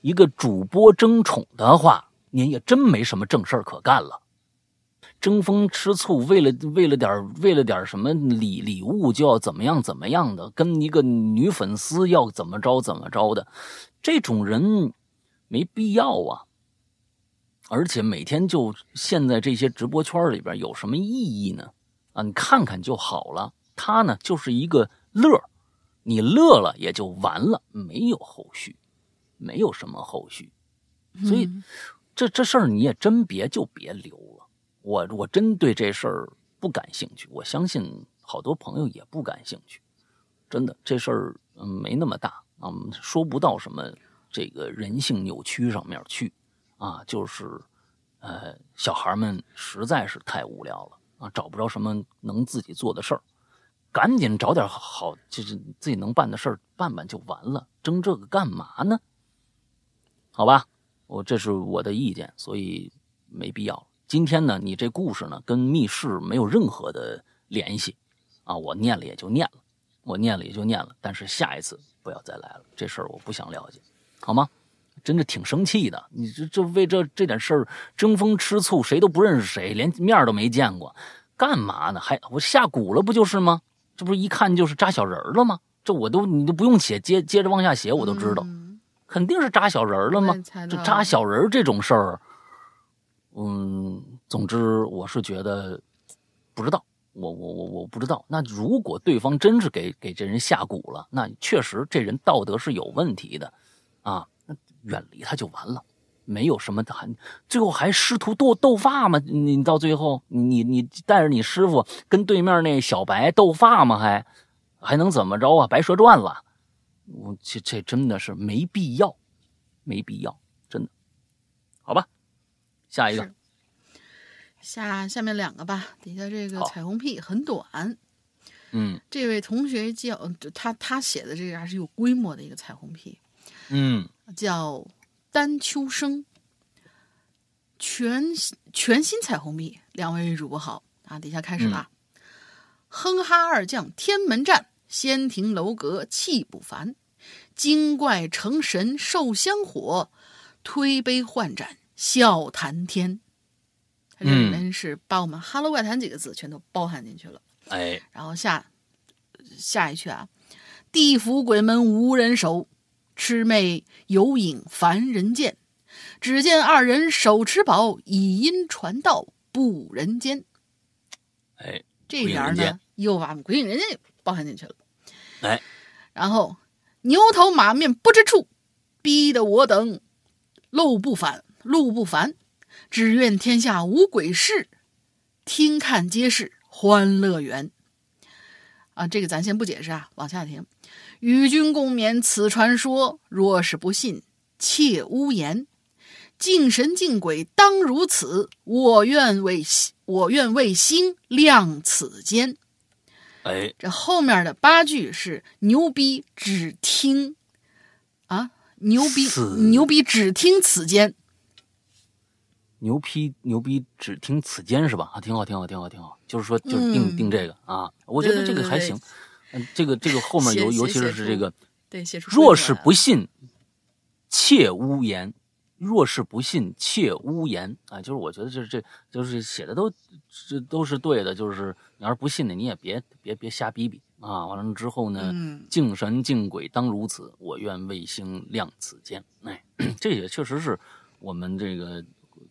一个主播争宠的话，您也真没什么正事儿可干了。争风吃醋，为了为了点为了点什么礼礼物就要怎么样怎么样的，跟一个女粉丝要怎么着怎么着的，这种人没必要啊。而且每天就陷在这些直播圈里边有什么意义呢？啊，你看看就好了。他呢就是一个乐你乐了也就完了，没有后续，没有什么后续。所以嗯这这事儿你也真别就别留了。我我真对这事儿不感兴趣，我相信好多朋友也不感兴趣。真的，这事儿嗯没那么大啊，嗯说不到什么这个人性扭曲上面去啊，就是呃小孩们实在是太无聊了啊，找不着什么能自己做的事儿，赶紧找点好就是自己能办的事儿办办就完了，争这个干嘛呢？好吧，我这是我的意见，所以没必要。今天呢，你这故事呢跟密室没有任何的联系啊，我念了也就念了，我念了也就念了，但是下一次不要再来了，这事儿我不想了解，好吗？真的挺生气的，你这这为这这点事儿争风吃醋，谁都不认识谁，连面儿都没见过，干嘛呢？还我下蛊了不就是吗？这不是一看就是扎小人儿了吗？这我都你都不用写，接接着往下写，我都知道，嗯肯定是扎小人儿了吗这扎小人儿这种事儿，嗯，总之我是觉得不知道，我我我我不知道。那如果对方真是给给这人下蛊了，那确实这人道德是有问题的啊，那远离他就完了，没有什么还最后还师徒斗斗发吗？你到最后你你带着你师傅跟对面那小白斗发吗？还还能怎么着啊？白蛇传了。我这这真的是没必要，没必要，真的，好吧，下一个是，下下面两个吧，底下这个彩虹屁很短。嗯这位同学叫呃他他写的这个还是有规模的一个彩虹屁，嗯叫丹秋生。全全新彩虹屁，两位主播好啊！底下开始了，哼哈二将天门战，仙庭楼阁气不凡，精怪成神受香火，推杯换盏笑谈天。它这里面是把我们“哈喽怪谈”几个字全都包含进去了。哎，然后下下一句啊，地府鬼门无人守，魑魅有影凡人见。只见二人手持宝，以音传道不人间。哎，这一点儿鬼影人间呢，又把鬼影人间给包含进去了。哎，然后牛头马面不知处，逼得我等路不返，路不凡。只愿天下无鬼事，听看皆是欢乐园。啊，这个咱先不解释啊，往下听。与君共勉此传说，若是不信，切勿言。敬神敬鬼当如此，我愿为我愿为星亮此间。哎，这后面的八句是牛逼，只听啊，牛逼牛逼，只听此间。牛批牛逼，只听此间是吧？啊，挺好，挺好，挺好，挺好。就是说，就是定、嗯定这个啊，我觉得这个还行。嗯，这个这个后面尤尤其是这个，对，写出若是不信，切勿言。若是不信，切勿言啊！就是我觉得这这就是写的都这都是对的，就是你要是不信呢，你也别别别瞎逼逼啊！完了之后呢，嗯敬神敬鬼当如此，我愿卫星亮此间。哎，这也确实是我们这个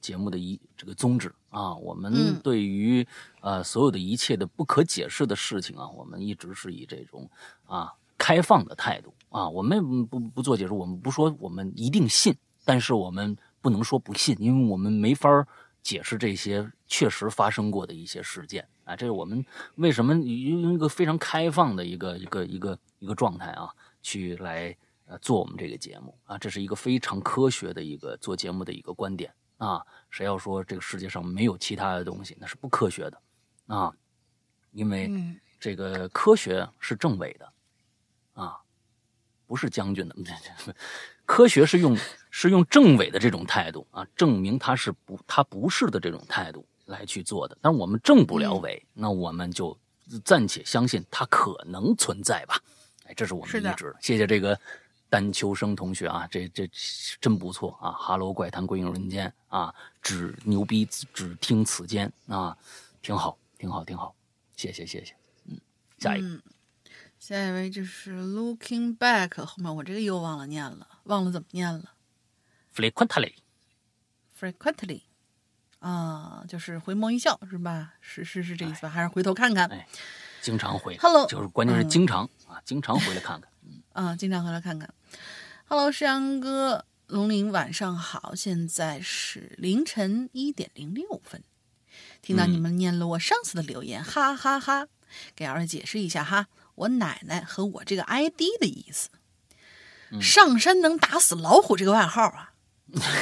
节目的一这个宗旨啊。我们嗯对于、呃所有的一切的不可解释的事情啊，我们一直是以这种啊开放的态度啊，我们不不不做解释，我们不说我们一定信，但是我们不能说不信，因为我们没法儿解释这些确实发生过的一些事件啊。这是我们为什么用一个非常开放的一个一个一个一个状态啊，去来呃做我们这个节目啊，这是一个非常科学的一个做节目的一个观点啊。谁要说这个世界上没有其他的东西，那是不科学的啊，因为嗯这个科学是政委的啊，不是将军的。科学是用是用政委的这种态度啊，证明他是不他不是的这种态度来去做的。但是我们政不了委，那我们就暂且相信它可能存在吧。哎，这是我们一直谢谢这个丹秋生同学啊，这这真不错啊！哈喽怪谈归影人间啊，只牛逼只听此间啊，挺好，挺好，挺好，谢谢谢谢，嗯，下一个。嗯，下一位就是 Looking Back，后面我这个又忘了念了，忘了怎么念了 frequently，，frequently，啊，就是回眸一笑是吧？是是是这意思吧？还是回头看看？哎经常回 Hello，就是关键是嗯经常、啊，经常回来看看。啊，经常回来看看。Hello，石阳哥，龙鳞晚上好，现在是凌晨一点零六分。听到你们念了我上次的留言，哈哈哈给二位解释一下哈，我奶奶和我这个 ID 的意思。上山能打死老虎这个外号啊，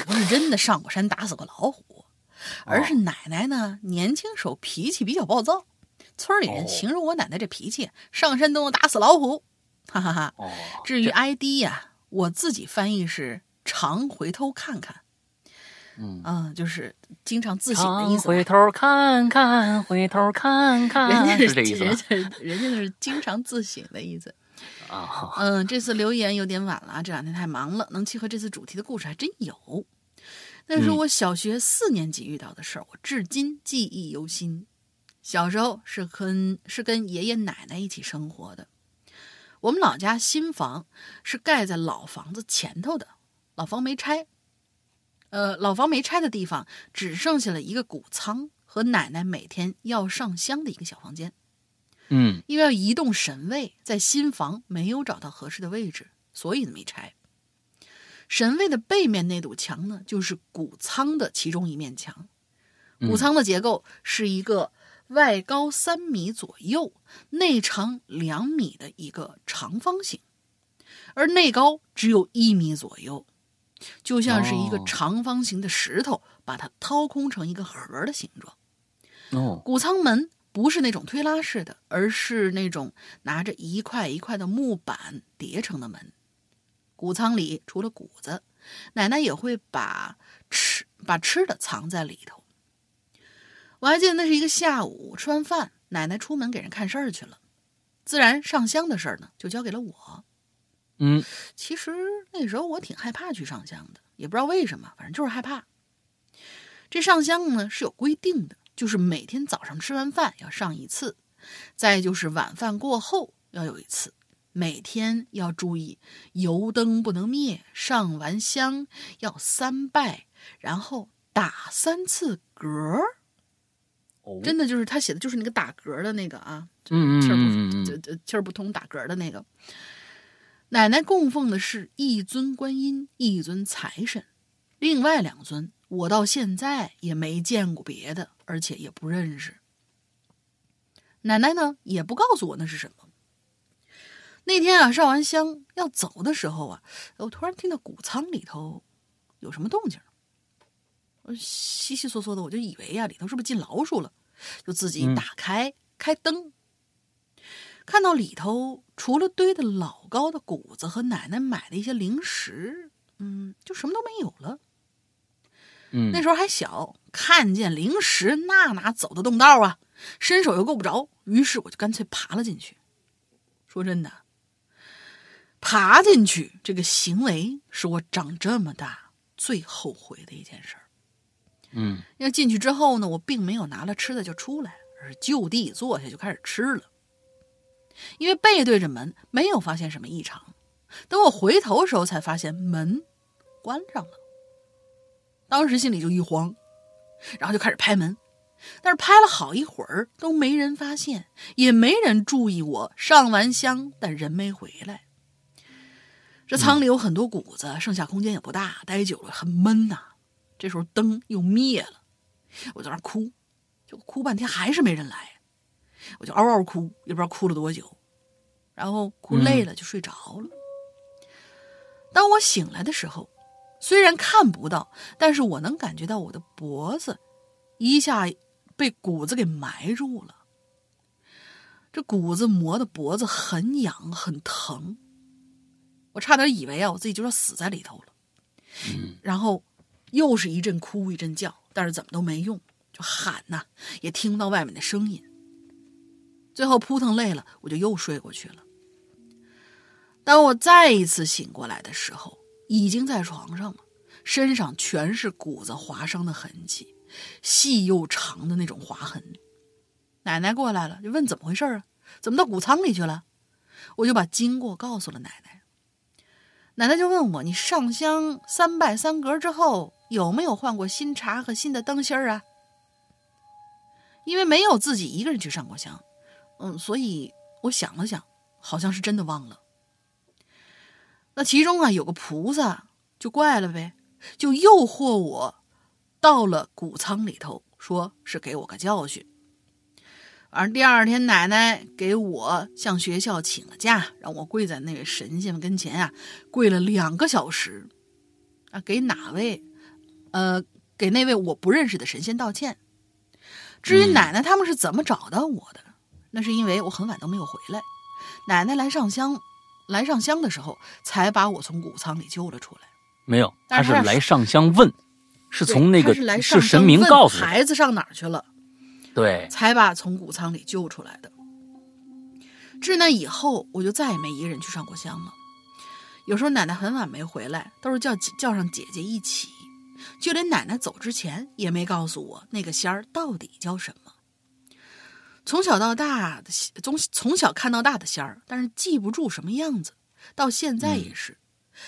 不是真的上过山打死过老虎，而是奶奶呢年轻时候脾气比较暴躁，村里人哦形容我奶奶这脾气，上山都能打死老虎，哈哈哈。哦，至于 ID 呀、我自己翻译是常回头看看，嗯，嗯，就是经常自省的意思回头看看，回头看 看人看，家是这意思人吗？家人家是经常自省的意思。啊，好嗯，这次留言有点晚了，这两天太忙了，能契合这次主题的故事还真有。那是嗯我小学四年级遇到的事儿，我至今记忆犹新。小时候是跟是跟爷爷奶奶一起生活的，我们老家新房是盖在老房子前头的，老房没拆。呃，老房没拆的地方只剩下了一个谷仓和奶奶每天要上香的一个小房间。嗯因为要移动神位，在新房没有找到合适的位置，所以没拆。神位的背面那堵墙呢，就是谷仓的其中一面墙。谷仓的结构是一个外高三米左右、内长两米的一个长方形，而内高只有一米左右，就像是一个哦长方形的石头，把它掏空成一个盒的形状。哦，谷仓门不是那种推拉式的，而是那种拿着一块一块的木板叠成的门。谷仓里除了谷子，奶奶也会把吃把吃的藏在里头。我还记得那是一个下午，吃完饭，奶奶出门给人看事儿去了，自然上香的事儿呢就交给了我。嗯其实那时候我挺害怕去上香的，也不知道为什么，反正就是害怕。这上香呢是有规定的，就是每天早上吃完饭要上一次，再就是晚饭过后要有一次。每天要注意油灯不能灭，上完香要三拜，然后打三次嗝儿。哦，真的就是他写的就是那个打嗝的那个啊，嗯嗯气儿不就就气儿不通打嗝的那个。奶奶供奉的是一尊观音，一尊财神，另外两尊我到现在也没见过别的，而且也不认识。奶奶呢也不告诉我那是什么。那天啊，上完香要走的时候啊，我突然听到谷仓里头有什么动静悉悉嗦嗦的，我就以为呀、里头是不是进老鼠了，就自己嗯打开、开灯，看到里头除了堆的老高的谷子和奶奶买的一些零食，嗯，就什么都没有了。嗯，那时候还小，看见零食那哪走得动道啊，伸手又够不着，于是我就干脆爬了进去。说真的，爬进去这个行为是我长这么大最后悔的一件事儿。嗯因为进去之后呢，我并没有拿了吃的就出来，而是就地坐下就开始吃了。因为背对着门，没有发现什么异常。等我回头的时候，才发现门关上了。当时心里就一慌，然后就开始拍门，但是拍了好一会儿都没人发现，也没人注意我上完香，但人没回来。这仓里有很多谷子，剩下空间也不大，待久了很闷呐、这时候灯又灭了，我在那儿哭，就哭半天还是没人来，我就嗷嗷哭，也不知道哭了多久，然后哭累了就睡着了。当我醒来的时候，虽然看不到，但是我能感觉到我的脖子一下被谷子给埋住了。这谷子磨的脖子很痒很疼，我差点以为啊我自己就要死在里头了。然后又是一阵哭一阵叫，但是怎么都没用，就喊呐、也听不到外面的声音。最后扑腾累了，我就又睡过去了。当我再一次醒过来的时候，已经在床上了，身上全是谷子划伤的痕迹，细又长的那种划痕。奶奶过来了，就问怎么回事啊？怎么到谷仓里去了？我就把经过告诉了奶奶。奶奶就问我：“你上香三拜三格之后，有没有换过新茶和新的灯芯儿啊？”因为没有自己一个人去上过香，嗯，所以我想了想，好像是真的忘了。那其中啊有个菩萨就怪了呗，就诱惑我到了谷仓里头，说是给我个教训。而第二天，奶奶给我向学校请了假，让我跪在那位神仙跟前啊，跪了两个小时，啊，给哪位？呃，给那位我不认识的神仙道歉。至于嗯奶奶他们是怎么找到我的，那是因为我很晚都没有回来，奶奶来上香，来上香的时候才把我从谷仓里救了出来。没有，他是来上香问，是从那个他是来上是神明告诉孩子上哪儿去了。对，才把从谷仓里救出来的。至那以后，我就再也没一个人去上过香了。有时候奶奶很晚没回来，都是叫叫上姐姐一起。就连奶奶走之前也没告诉我那个仙儿到底叫什么。从小到大的从从小看到大的仙儿，但是记不住什么样子，到现在也是。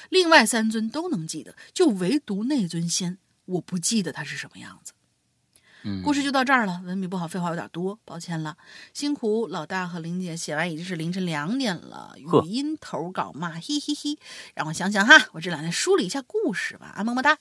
另外三尊都能记得，就唯独那尊仙，我不记得他是什么样子。嗯，故事就到这儿了，文笔不好，废话有点多，抱歉了。辛苦老大和玲姐写完已经是凌晨两点了，语音投稿嘛，嘿嘿嘿。让我想想哈，我这两天梳理一下故事吧，啊，么么哒。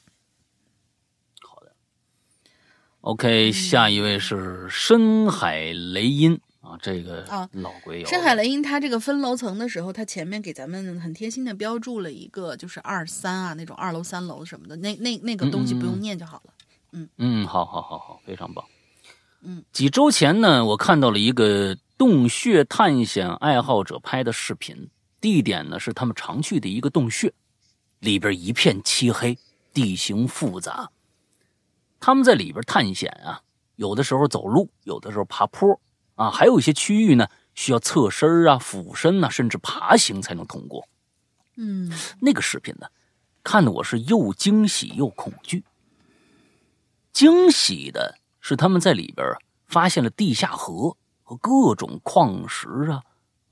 OK，下一位是深海雷音啊，这个啊老鬼友，深海雷音它这个分楼层的时候，它前面给咱们很贴心的标注了一个，就是二三啊那种二楼三楼什么的，那那那个东西不用念就好了。嗯，好好好好，非常棒。嗯，几周前呢，我看到了一个洞穴探险爱好者拍的视频，地点呢是他们常去的一个洞穴，里边一片漆黑，地形复杂。他们在里边探险啊，有的时候走路，有的时候爬坡啊，还有一些区域呢需要侧身啊、俯身呐、甚至爬行才能通过。嗯那个视频呢，看得我是又惊喜又恐惧。惊喜的是他们在里边发现了地下河和各种矿石啊、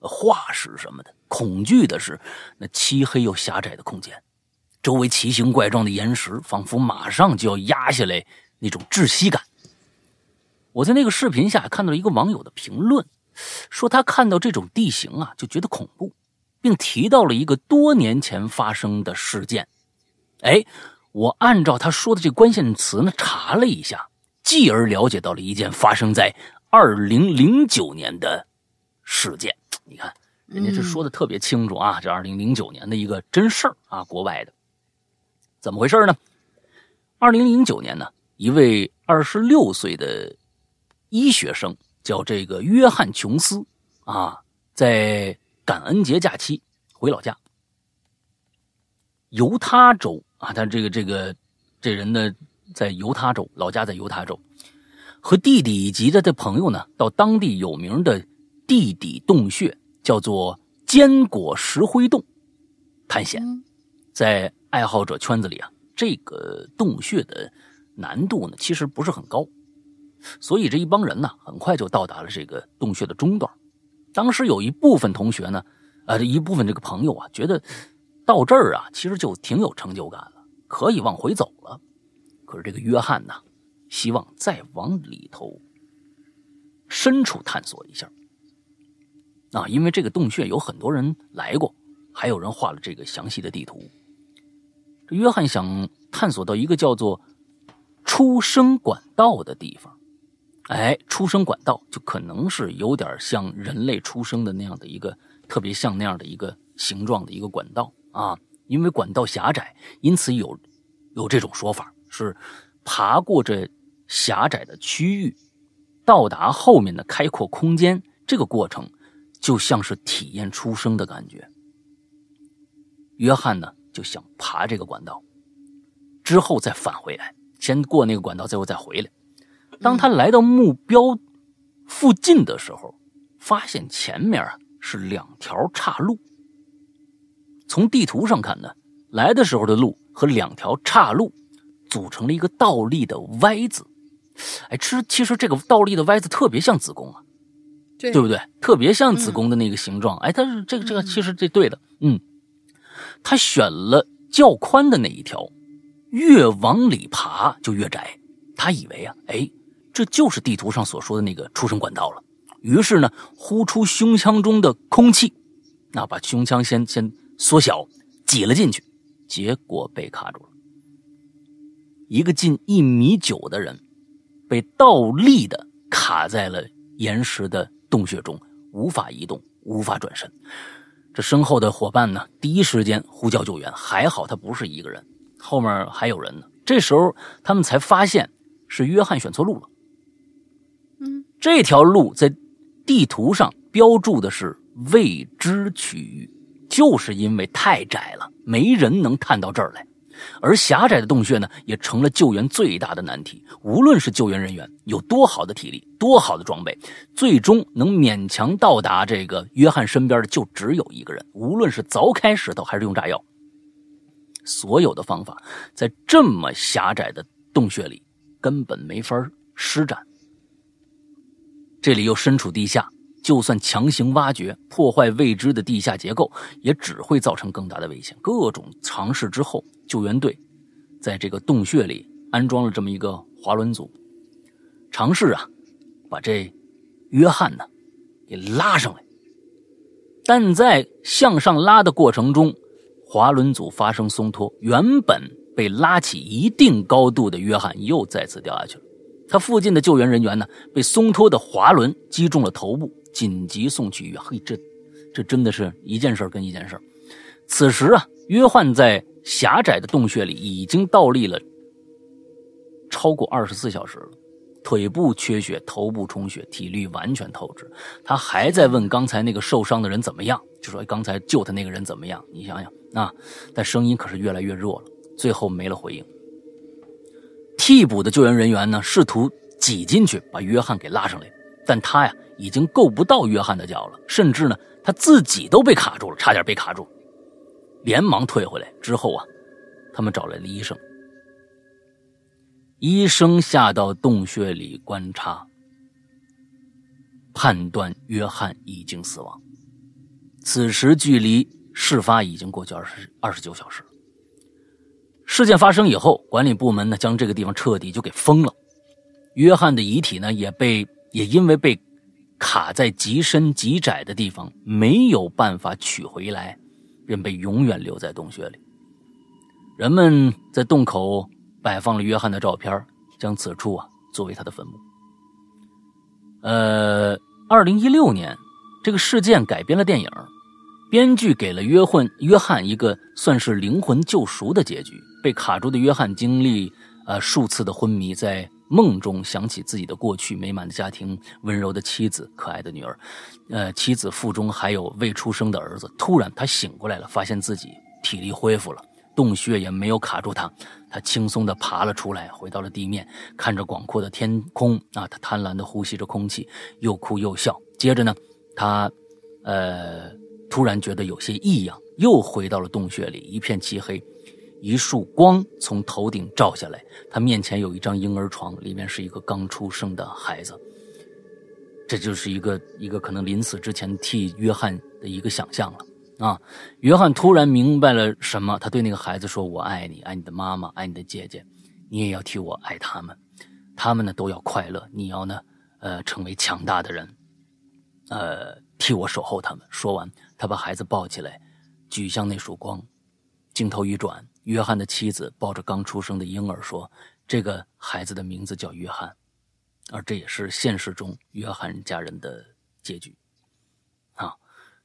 呃化石什么的。恐惧的是那漆黑又狭窄的空间，周围奇形怪状的岩石仿佛马上就要压下来那种窒息感。我在那个视频下看到了一个网友的评论，说他看到这种地形啊就觉得恐怖。并提到了一个多年前发生的事件。哎，我按照他说的这关键词呢查了一下，继而了解到了一件发生在二零零九年的事件。你看，人家这说的特别清楚啊，这二零零九年的一个真事儿啊，国外的，怎么回事呢？二零零九年呢，一位二十六岁的医学生叫这个约翰·琼斯啊，在感恩节假期回老家，犹他州啊，他这个这个这人呢，在犹他州，老家在犹他州，和弟弟以及他的朋友呢，到当地有名的地底洞穴，叫做坚果石灰洞探险。在爱好者圈子里啊，这个洞穴的难度呢，其实不是很高，所以这一帮人呢，很快就到达了这个洞穴的中段。当时有一部分同学呢，呃，一部分这个朋友啊，觉得到这儿啊，其实就挺有成就感了，可以往回走了。可是这个约翰呢，希望再往里头深处探索一下啊，因为这个洞穴有很多人来过，还有人画了这个详细的地图。约翰想探索到一个叫做出生管道的地方。哎，出生管道就可能是有点像人类出生的那样的一个特别像那样的一个形状的一个管道啊，因为管道狭窄，因此有有这种说法是爬过这狭窄的区域，到达后面的开阔空间，这个过程就像是体验出生的感觉。约翰呢就想爬这个管道，之后再返回来，先过那个管道，最后再回来。当他来到目标附近的时候，发现前面啊是两条岔路。从地图上看呢，来的时候的路和两条岔路组成了一个倒立的 Y 字。哎，其实其实这个倒立的 Y 字特别像子宫啊，对对不对？特别像子宫的那个形状。哎，它是这个这个，其实这对的。嗯，他选了较宽的那一条，越往里爬就越窄。他以为啊，哎。这就是地图上所说的那个出生管道了。于是呢，呼出胸腔中的空气，那把胸腔先先缩小，挤了进去，结果被卡住了。一个近一米九的人，被倒立的卡在了岩石的洞穴中，无法移动，无法转身。这身后的伙伴呢，第一时间呼叫救援，还好他不是一个人，后面还有人呢。这时候他们才发现是约翰选错路了。这条路在地图上标注的是未知区域，就是因为太窄了，没人能探到这儿来。而狭窄的洞穴呢，也成了救援最大的难题。无论是救援人员有多好的体力、多好的装备，最终能勉强到达这个约翰身边的就只有一个人。无论是凿开石头还是用炸药，所有的方法在这么狭窄的洞穴里根本没法施展。这里又身处地下，就算强行挖掘、破坏未知的地下结构，也只会造成更大的危险。各种尝试之后，救援队在这个洞穴里安装了这么一个滑轮组，尝试啊，把这约翰呢给拉上来。但在向上拉的过程中，滑轮组发生松脱，原本被拉起一定高度的约翰又再次掉下去了。他附近的救援人员呢，被松脱的滑轮击中了头部，紧急送去医院。嘿，这，这真的是一件事跟一件事此时啊，约翰在狭窄的洞穴里已经倒立了超过二十四小时了，腿部缺血，头部充血，体力完全透支。他还在问刚才那个受伤的人怎么样，就说刚才救他那个人怎么样？你想想啊，但声音可是越来越弱了，最后没了回应。替补的救援人员呢，试图挤进去把约翰给拉上来，但他呀已经够不到约翰的脚了，甚至呢他自己都被卡住了，差点被卡住，连忙退回来。之后啊，他们找来了医生，医生下到洞穴里观察，判断约翰已经死亡。此时距离事发已经过去二十二十九小时。事件发生以后，管理部门呢将这个地方彻底就给封了。约翰的遗体呢也被也因为被卡在极深极窄的地方，没有办法取回来，便被永远留在洞穴里。人们在洞口摆放了约翰的照片，将此处啊作为他的坟墓。呃，二零一六年，这个事件改编了电影。编剧给了约翰约翰一个算是灵魂救赎的结局。被卡住的约翰经历呃数次的昏迷，在梦中想起自己的过去、美满的家庭、温柔的妻子、可爱的女儿，呃，妻子腹中还有未出生的儿子。突然，他醒过来了，发现自己体力恢复了，洞穴也没有卡住他，他轻松地爬了出来，回到了地面，看着广阔的天空啊，他贪婪地呼吸着空气，又哭又笑。接着呢，他呃。突然觉得有些异样，又回到了洞穴里，一片漆黑，一束光从头顶照下来，他面前有一张婴儿床，里面是一个刚出生的孩子。这就是一个一个可能临死之前替约翰的一个想象了啊！约翰突然明白了什么，他对那个孩子说：“我爱你，爱你的妈妈，爱你的姐姐，你也要替我爱他们，他们呢都要快乐，你要呢，呃，成为强大的人，呃，替我守候他们。”说完，他把孩子抱起来，举向那束光。镜头一转，约翰的妻子抱着刚出生的婴儿说：“这个孩子的名字叫约翰。”而这也是现实中约翰家人的结局。啊，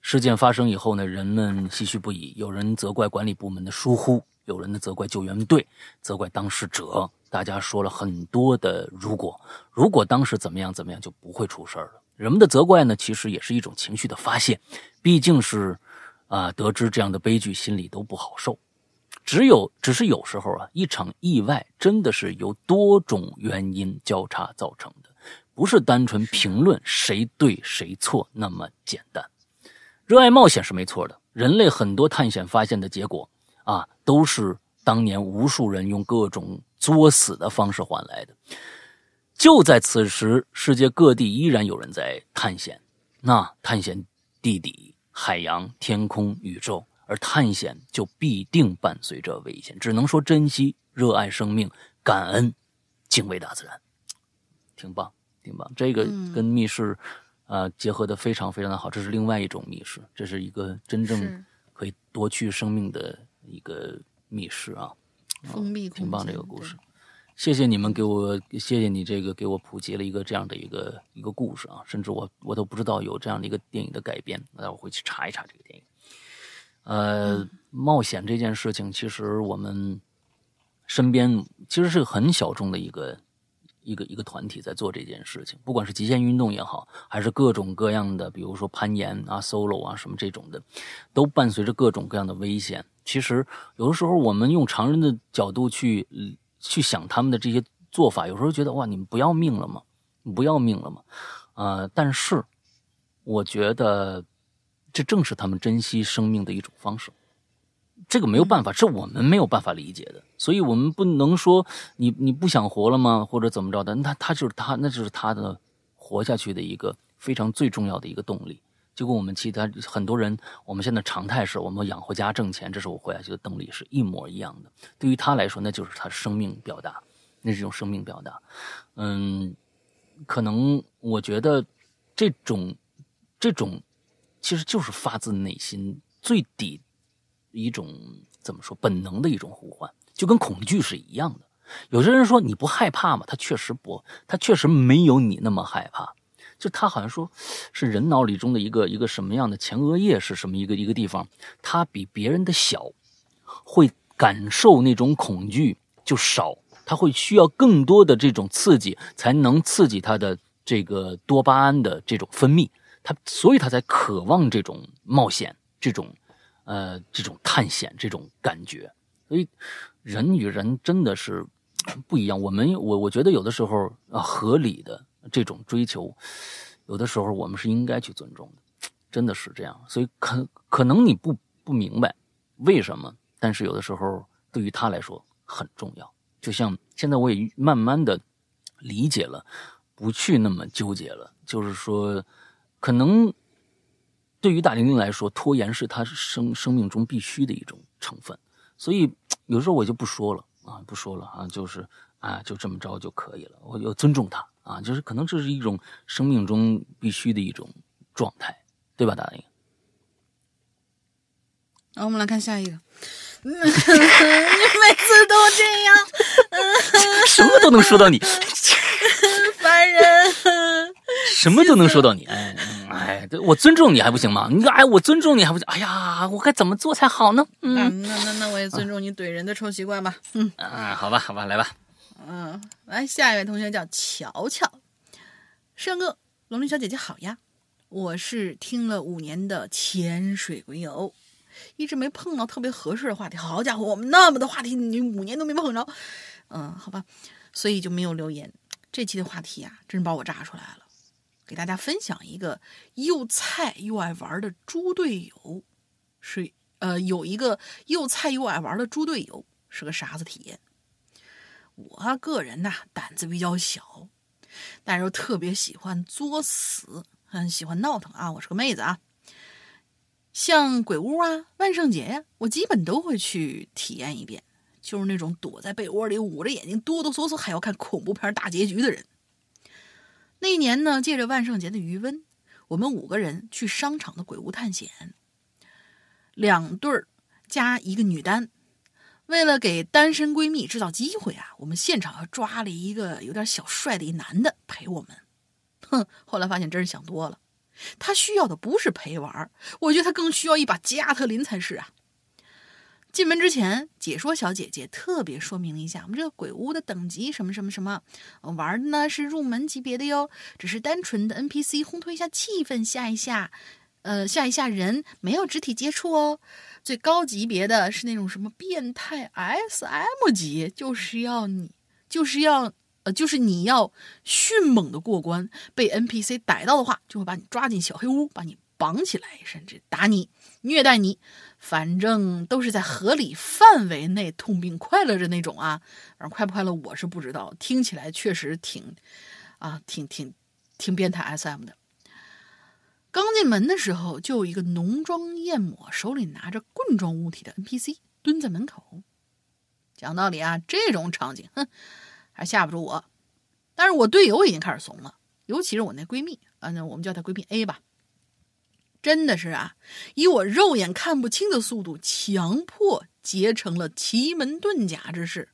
事件发生以后呢，人们唏嘘不已，有人责怪管理部门的疏忽，有人呢责怪救援队，责怪当事者。大家说了很多的如果，如果当时怎么样怎么样，就不会出事了。人们的责怪呢，其实也是一种情绪的发泄，毕竟是啊，得知这样的悲剧，心里都不好受。只有，只是有时候啊，一场意外真的是由多种原因交叉造成的，不是单纯评论谁对谁错那么简单。热爱冒险是没错的，人类很多探险发现的结果啊，都是当年无数人用各种作死的方式换来的。就在此时，世界各地依然有人在探险，那探险地底、海洋、天空、宇宙。而探险就必定伴随着危险，只能说珍惜、热爱生命、感恩、敬畏大自然，挺棒，挺棒。这个跟密室啊结合的非常非常的好，这是另外一种密室，这是一个真正可以夺去生命的一个密室啊，封闭，挺棒这个故事。谢谢你们给我，谢谢你这个给我普及了一个这样的一个一个故事啊，甚至我我都不知道有这样的一个电影的改编，那我回去查一查这个电影。呃，冒险这件事情，其实我们身边其实是很小众的一个一个一个团体在做这件事情。不管是极限运动也好，还是各种各样的，比如说攀岩啊、solo 啊什么这种的，都伴随着各种各样的危险。其实有的时候，我们用常人的角度去去想他们的这些做法，有时候觉得哇，你们不要命了吗？不要命了吗？啊，但是我觉得。这正是他们珍惜生命的一种方式，这个没有办法，是我们没有办法理解的，所以我们不能说你你不想活了吗，或者怎么着的？那他就是他，那就是他的活下去的一个非常最重要的一个动力。就跟我们其他很多人，我们现在常态是我们养活家挣钱，这是我活下去的动力，是一模一样的。对于他来说，那就是他生命表达，那是一种生命表达。嗯，可能我觉得这种这种。其实就是发自内心最底一种怎么说本能的一种呼唤，就跟恐惧是一样的。有些人说你不害怕吗？他确实不，他确实没有你那么害怕。就他好像说是人脑里中的一个一个什么样的前额叶是什么一个一个地方，他比别人的小，会感受那种恐惧就少，他会需要更多的这种刺激才能刺激他的这个多巴胺的这种分泌。他所以他才渴望这种冒险，这种，呃，这种探险，这种感觉。所以，人与人真的是不一样。我们我我觉得有的时候啊，合理的这种追求，有的时候我们是应该去尊重的，真的是这样。所以可可能你不不明白为什么，但是有的时候对于他来说很重要。就像现在我也慢慢的理解了，不去那么纠结了。就是说。可能对于大玲玲来说，拖延是她生生命中必须的一种成分，所以有时候我就不说了啊，不说了啊，就是啊，就这么着就可以了。我要尊重她啊，就是可能这是一种生命中必须的一种状态，对吧，大玲？那我们来看下一个。你每次都这样，什么都能说到你，烦人。什么都能说到你，哎哎，我尊重你还不行吗？你哎，我尊重你还不行？哎呀，我该怎么做才好呢？嗯，那那那我也尊重你怼人的臭习惯吧。嗯啊，好吧，好吧，来吧。嗯，来下一位同学叫乔乔，山哥，龙鳞小姐姐好呀。我是听了五年的潜水鬼友，一直没碰到特别合适的话题。好家伙，我们那么多话题，你五年都没碰着。嗯，好吧，所以就没有留言。这期的话题啊，真是把我炸出来了。给大家分享一个又菜又爱玩的猪队友，是呃有一个又菜又爱玩的猪队友，是个傻子体验。我个人呐，胆子比较小，但是又特别喜欢作死，很喜欢闹腾啊。我是个妹子啊，像鬼屋啊、万圣节呀，我基本都会去体验一遍。就是那种躲在被窝里捂着眼睛哆哆嗦嗦还要看恐怖片大结局的人。那一年呢，借着万圣节的余温，我们五个人去商场的鬼屋探险，两对儿加一个女单。为了给单身闺蜜制造机会啊，我们现场还抓了一个有点小帅的一男的陪我们。哼，后来发现真是想多了，他需要的不是陪玩，我觉得他更需要一把加特林才是啊。进门之前，解说小姐姐特别说明一下我们这个鬼屋的等级，什么什么什么，玩的呢是入门级别的哟，只是单纯的 NPC 烘托一下气氛，吓一吓，呃，吓一吓人，没有肢体接触哦。最高级别的是那种什么变态 SM 级，就是要你，就是要，呃，就是你要迅猛的过关，被 NPC 逮到的话，就会把你抓进小黑屋，把你绑起来，甚至打你、虐待你。反正都是在合理范围内痛并快乐着那种啊，反正快不快乐我是不知道，听起来确实挺，啊，挺挺挺变态 SM 的。刚进门的时候，就有一个浓妆艳抹、手里拿着棍状物体的 NPC 蹲在门口。讲道理啊，这种场景，哼，还吓不住我。但是我队友已经开始怂了，尤其是我那闺蜜，啊，那我们叫她闺蜜 A 吧。真的是啊，以我肉眼看不清的速度，强迫结成了奇门遁甲之势。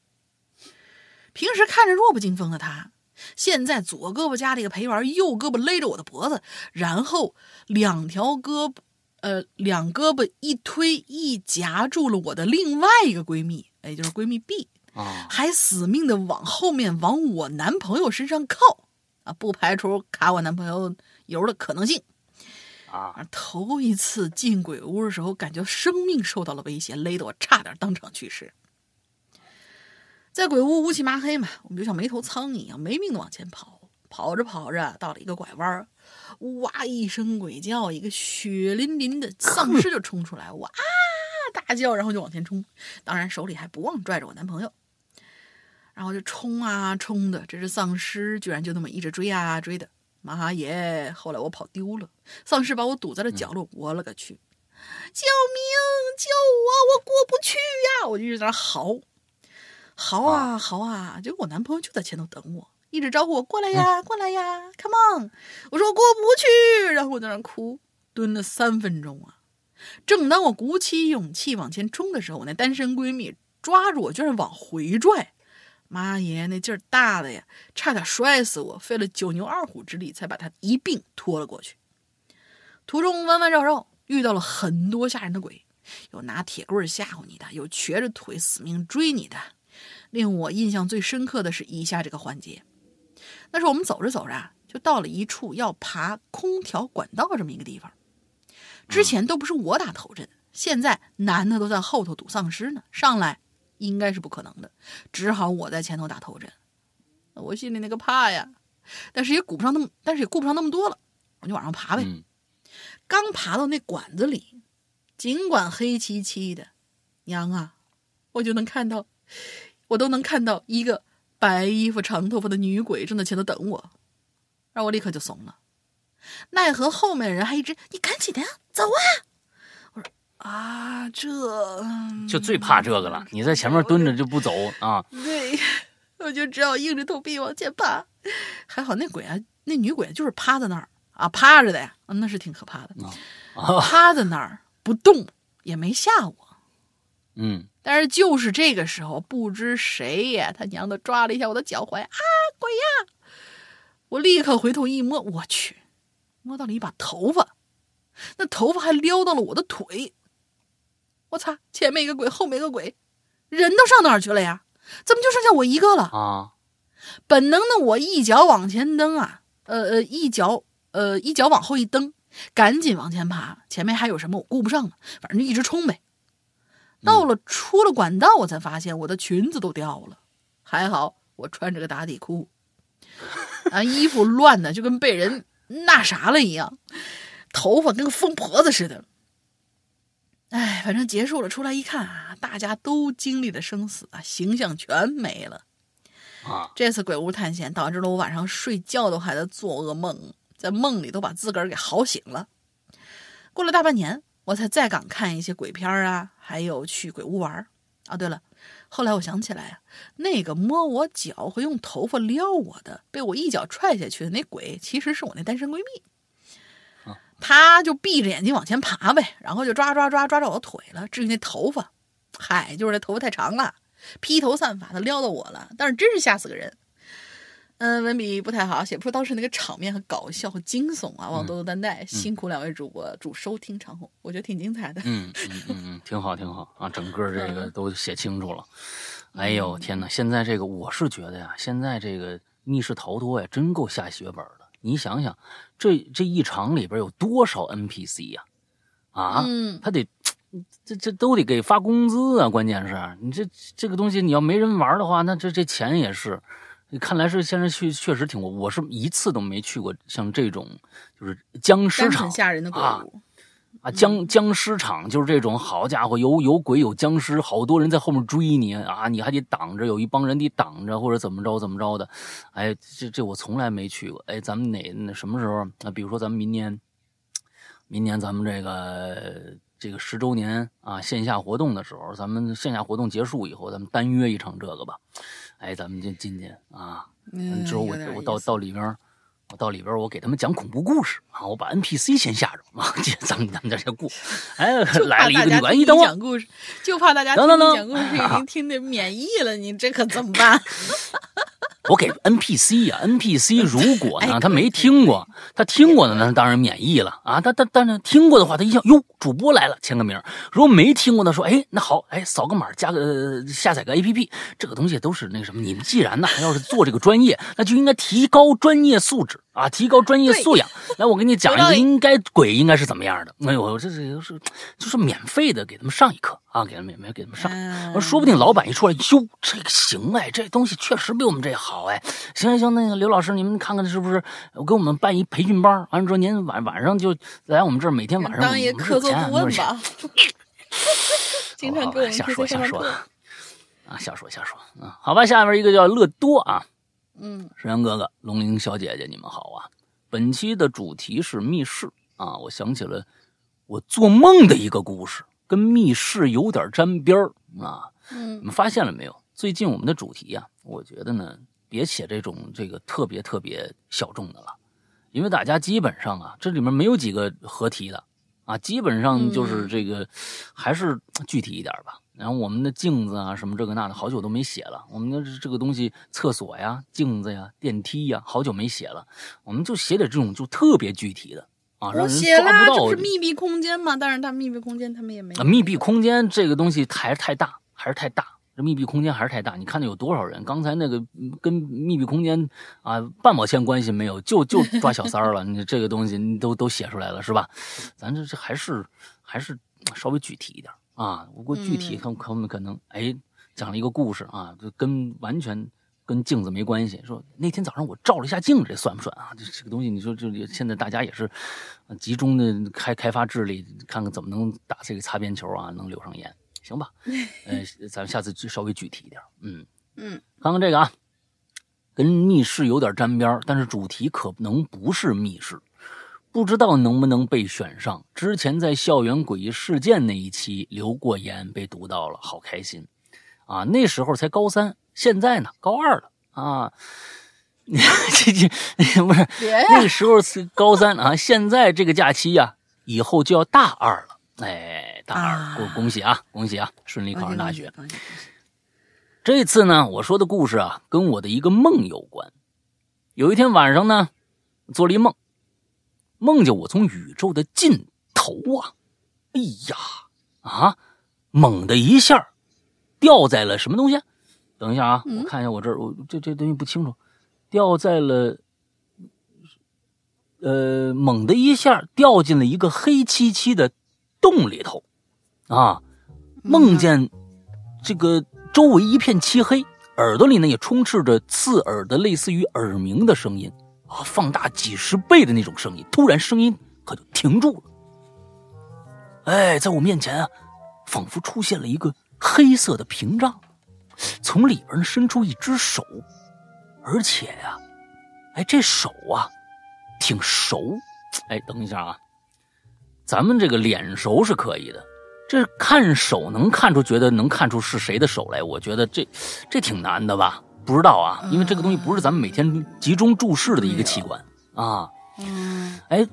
平时看着弱不禁风的他，现在左胳膊夹了一个陪玩，右胳膊勒着我的脖子，然后两条胳膊，呃，两胳膊一推一夹住了我的另外一个闺蜜，也就是闺蜜 B 啊，还死命的往后面往我男朋友身上靠啊，不排除卡我男朋友油的可能性。啊！头一次进鬼屋的时候，感觉生命受到了威胁，勒得我差点当场去世。在鬼屋乌漆麻黑嘛，我们就像没头苍蝇一样没命的往前跑。跑着跑着，到了一个拐弯，哇一声鬼叫，一个血淋淋的丧尸就冲出来，我啊大叫，然后就往前冲，当然手里还不忘拽着我男朋友，然后就冲啊冲的，这只丧尸居然就那么一直追啊追的。妈耶！后来我跑丢了，丧尸把我堵在了角落。我勒个去！救命！救我！我过不去呀！我就一直在那嚎，嚎啊嚎啊！结果我男朋友就在前头等我，一直招呼我过来呀，过来呀，Come on！我说我过不去，然后我在那哭，蹲了三分钟啊。正当我鼓起勇气往前冲的时候，我那单身闺蜜抓住我，居然往回拽。妈耶，那劲儿大的呀，差点摔死我！费了九牛二虎之力，才把他一并拖了过去。途中弯弯绕绕，遇到了很多吓人的鬼，有拿铁棍吓唬你的，有瘸着腿死命追你的。令我印象最深刻的是以下这个环节：那是我们走着走着，就到了一处要爬空调管道这么一个地方。之前都不是我打头阵，现在男的都在后头堵丧尸呢，上来。应该是不可能的，只好我在前头打头阵。我心里那个怕呀，但是也顾不上那么，但是也顾不上那么多了，我就往上爬呗。刚爬到那管子里，尽管黑漆漆的，娘啊，我就能看到，我都能看到一个白衣服、长头发的女鬼正在前头等我，让我立刻就怂了。奈何后面的人还一直，你赶紧的呀，走啊！啊，这就最怕这个了。你在前面蹲着就不走啊？对，我就只好硬着头皮往前爬。还好那鬼啊，那女鬼就是趴在那儿啊，趴着的呀，那是挺可怕的。趴在那儿不动，也没吓我。嗯，但是就是这个时候，不知谁呀，他娘的抓了一下我的脚踝啊，鬼呀！我立刻回头一摸，我去，摸到了一把头发，那头发还撩到了我的腿。我擦！前面一个鬼，后面一个鬼，人都上哪儿去了呀？怎么就剩下我一个了啊？本能的我一脚往前蹬啊，呃呃，一脚呃一脚往后一蹬，赶紧往前爬。前面还有什么我顾不上了，反正就一直冲呗。到了出了管道，我才发现我的裙子都掉了，还好我穿着个打底裤，啊，衣服乱的就跟被人 那啥了一样，头发跟个疯婆子似的。哎，反正结束了，出来一看啊，大家都经历了生死啊，形象全没了。啊，这次鬼屋探险导致了我晚上睡觉都还在做噩梦，在梦里都把自个儿给嚎醒了。过了大半年，我才再敢看一些鬼片啊，还有去鬼屋玩啊。对了，后来我想起来啊，那个摸我脚和用头发撩我的，被我一脚踹下去的那鬼，其实是我那单身闺蜜。他就闭着眼睛往前爬呗，然后就抓抓抓抓着我的腿了。至于那头发，嗨，就是那头发太长了。披头散发的撩到我了，但是真是吓死个人。嗯，文笔不太好，写不出当时那个场面和搞笑和惊悚啊，望多多担待。辛苦两位主播，主收听长虹，我觉得挺精彩的。嗯嗯嗯嗯，挺好挺好啊，整个这个都写清楚了。哎呦天哪，现在这个我是觉得呀，现在这个密室逃脱呀，真够下血本的。你想想，这这一场里边有多少 NPC 呀？啊，他得。这这都得给发工资啊！关键是你这这个东西，你要没人玩的话，那这这钱也是。看来是现在去确实挺，我是一次都没去过像这种就是僵尸场吓人的鬼屋啊，僵僵尸场就是这种。好家伙，有有鬼有僵尸，好多人在后面追你啊，你还得挡着，有一帮人得挡着或者怎么着怎么着的。哎，这这我从来没去过。哎，咱们哪那什么时候？那比如说咱们明年，明年咱们这个。这个十周年啊，线下活动的时候，咱们线下活动结束以后，咱们单约一场这个吧。哎，咱们就进去啊。嗯。之后我我到到里边，我到里边，我给他们讲恐怖故事啊。我把 NPC 先吓着啊。这 咱们咱们在这过。哎，来了一个女的，一等我。讲故事，就怕大家听你讲故事已经听得免疫了，你这可怎么办？我给 NPC 呀，NPC 如果呢他没听过，他听过的呢当然免疫了啊。他他但是听过的话，他一想哟，主播来了，签个名。如果没听过的说，哎，那好，哎，扫个码，加个下载个 APP，这个东西都是那什么。你们既然呢要是做这个专业，那就应该提高专业素质啊，提高专业素养。来，我给你讲 一个，应该鬼应该是怎么样的。哎呦，这这都是就是免费的给他们上一课啊，给他们免费给他们上。说不定老板一出来，哟，这个行哎，这东西确实比我们这好。好哎，行行行，那个刘老师，你们看看是不是我给我们办一培训班？完了之后，您晚晚上就来我们这儿，每天晚上当一个客座顾问 吧。经常给我瞎说瞎说啊，瞎说瞎说啊。好吧，下面一个叫乐多啊，嗯，石阳哥哥、龙玲小姐姐，你们好啊。本期的主题是密室啊，我想起了我做梦的一个故事，跟密室有点沾边儿啊。嗯，你们发现了没有？最近我们的主题呀，我觉得呢。别写这种这个特别特别小众的了，因为大家基本上啊，这里面没有几个合题的啊，基本上就是这个还是具体一点吧。然后我们的镜子啊，什么这个那的，好久都没写了。我们的这个东西，厕所呀、镜子呀、电梯呀，好久没写了。我们就写点这种就特别具体的啊，让人抓不到。是密闭空间嘛？但是它密闭空间他们也没。密闭空间这个东西还是太大，还是太大。这密闭空间还是太大，你看那有多少人？刚才那个跟密闭空间啊半毛钱关系没有，就就抓小三儿了。你这个东西你都都写出来了是吧？咱这这还是还是稍微具体一点啊。不过具体他他们可能哎讲了一个故事啊，就跟完全跟镜子没关系。说那天早上我照了一下镜子，这算不算啊？这这个东西你说这现在大家也是集中的开开发智力，看看怎么能打这个擦边球啊，能留上言。行吧，呃，咱们下次就稍微具体一点。嗯嗯，看看这个啊，跟密室有点沾边但是主题可能不是密室，不知道能不能被选上。之前在校园诡异事件那一期留过言，被读到了，好开心啊！那时候才高三，现在呢高二了啊。这这不是那个时候是高三啊，现在这个假期呀，以后就要大二了。哎，大二，恭恭喜啊，恭喜啊，顺利考上大学。这次呢，我说的故事啊，跟我的一个梦有关。有一天晚上呢，做了一梦，梦见我从宇宙的尽头啊，哎呀啊，猛的一下掉在了什么东西？等一下啊，我看一下我这儿，我这这东西不清楚，掉在了。呃，猛的一下掉进了一个黑漆漆的。洞里头，啊，梦见这个周围一片漆黑，耳朵里呢也充斥着刺耳的、类似于耳鸣的声音啊，放大几十倍的那种声音。突然，声音可就停住了。哎，在我面前啊，仿佛出现了一个黑色的屏障，从里边伸出一只手，而且呀，哎，这手啊，挺熟。哎，等一下啊，咱们这个脸熟是可以的，这看手能看出，觉得能看出是谁的手来，我觉得这这挺难的吧？不知道啊，因为这个东西不是咱们每天集中注视的一个器官啊。嗯，哎，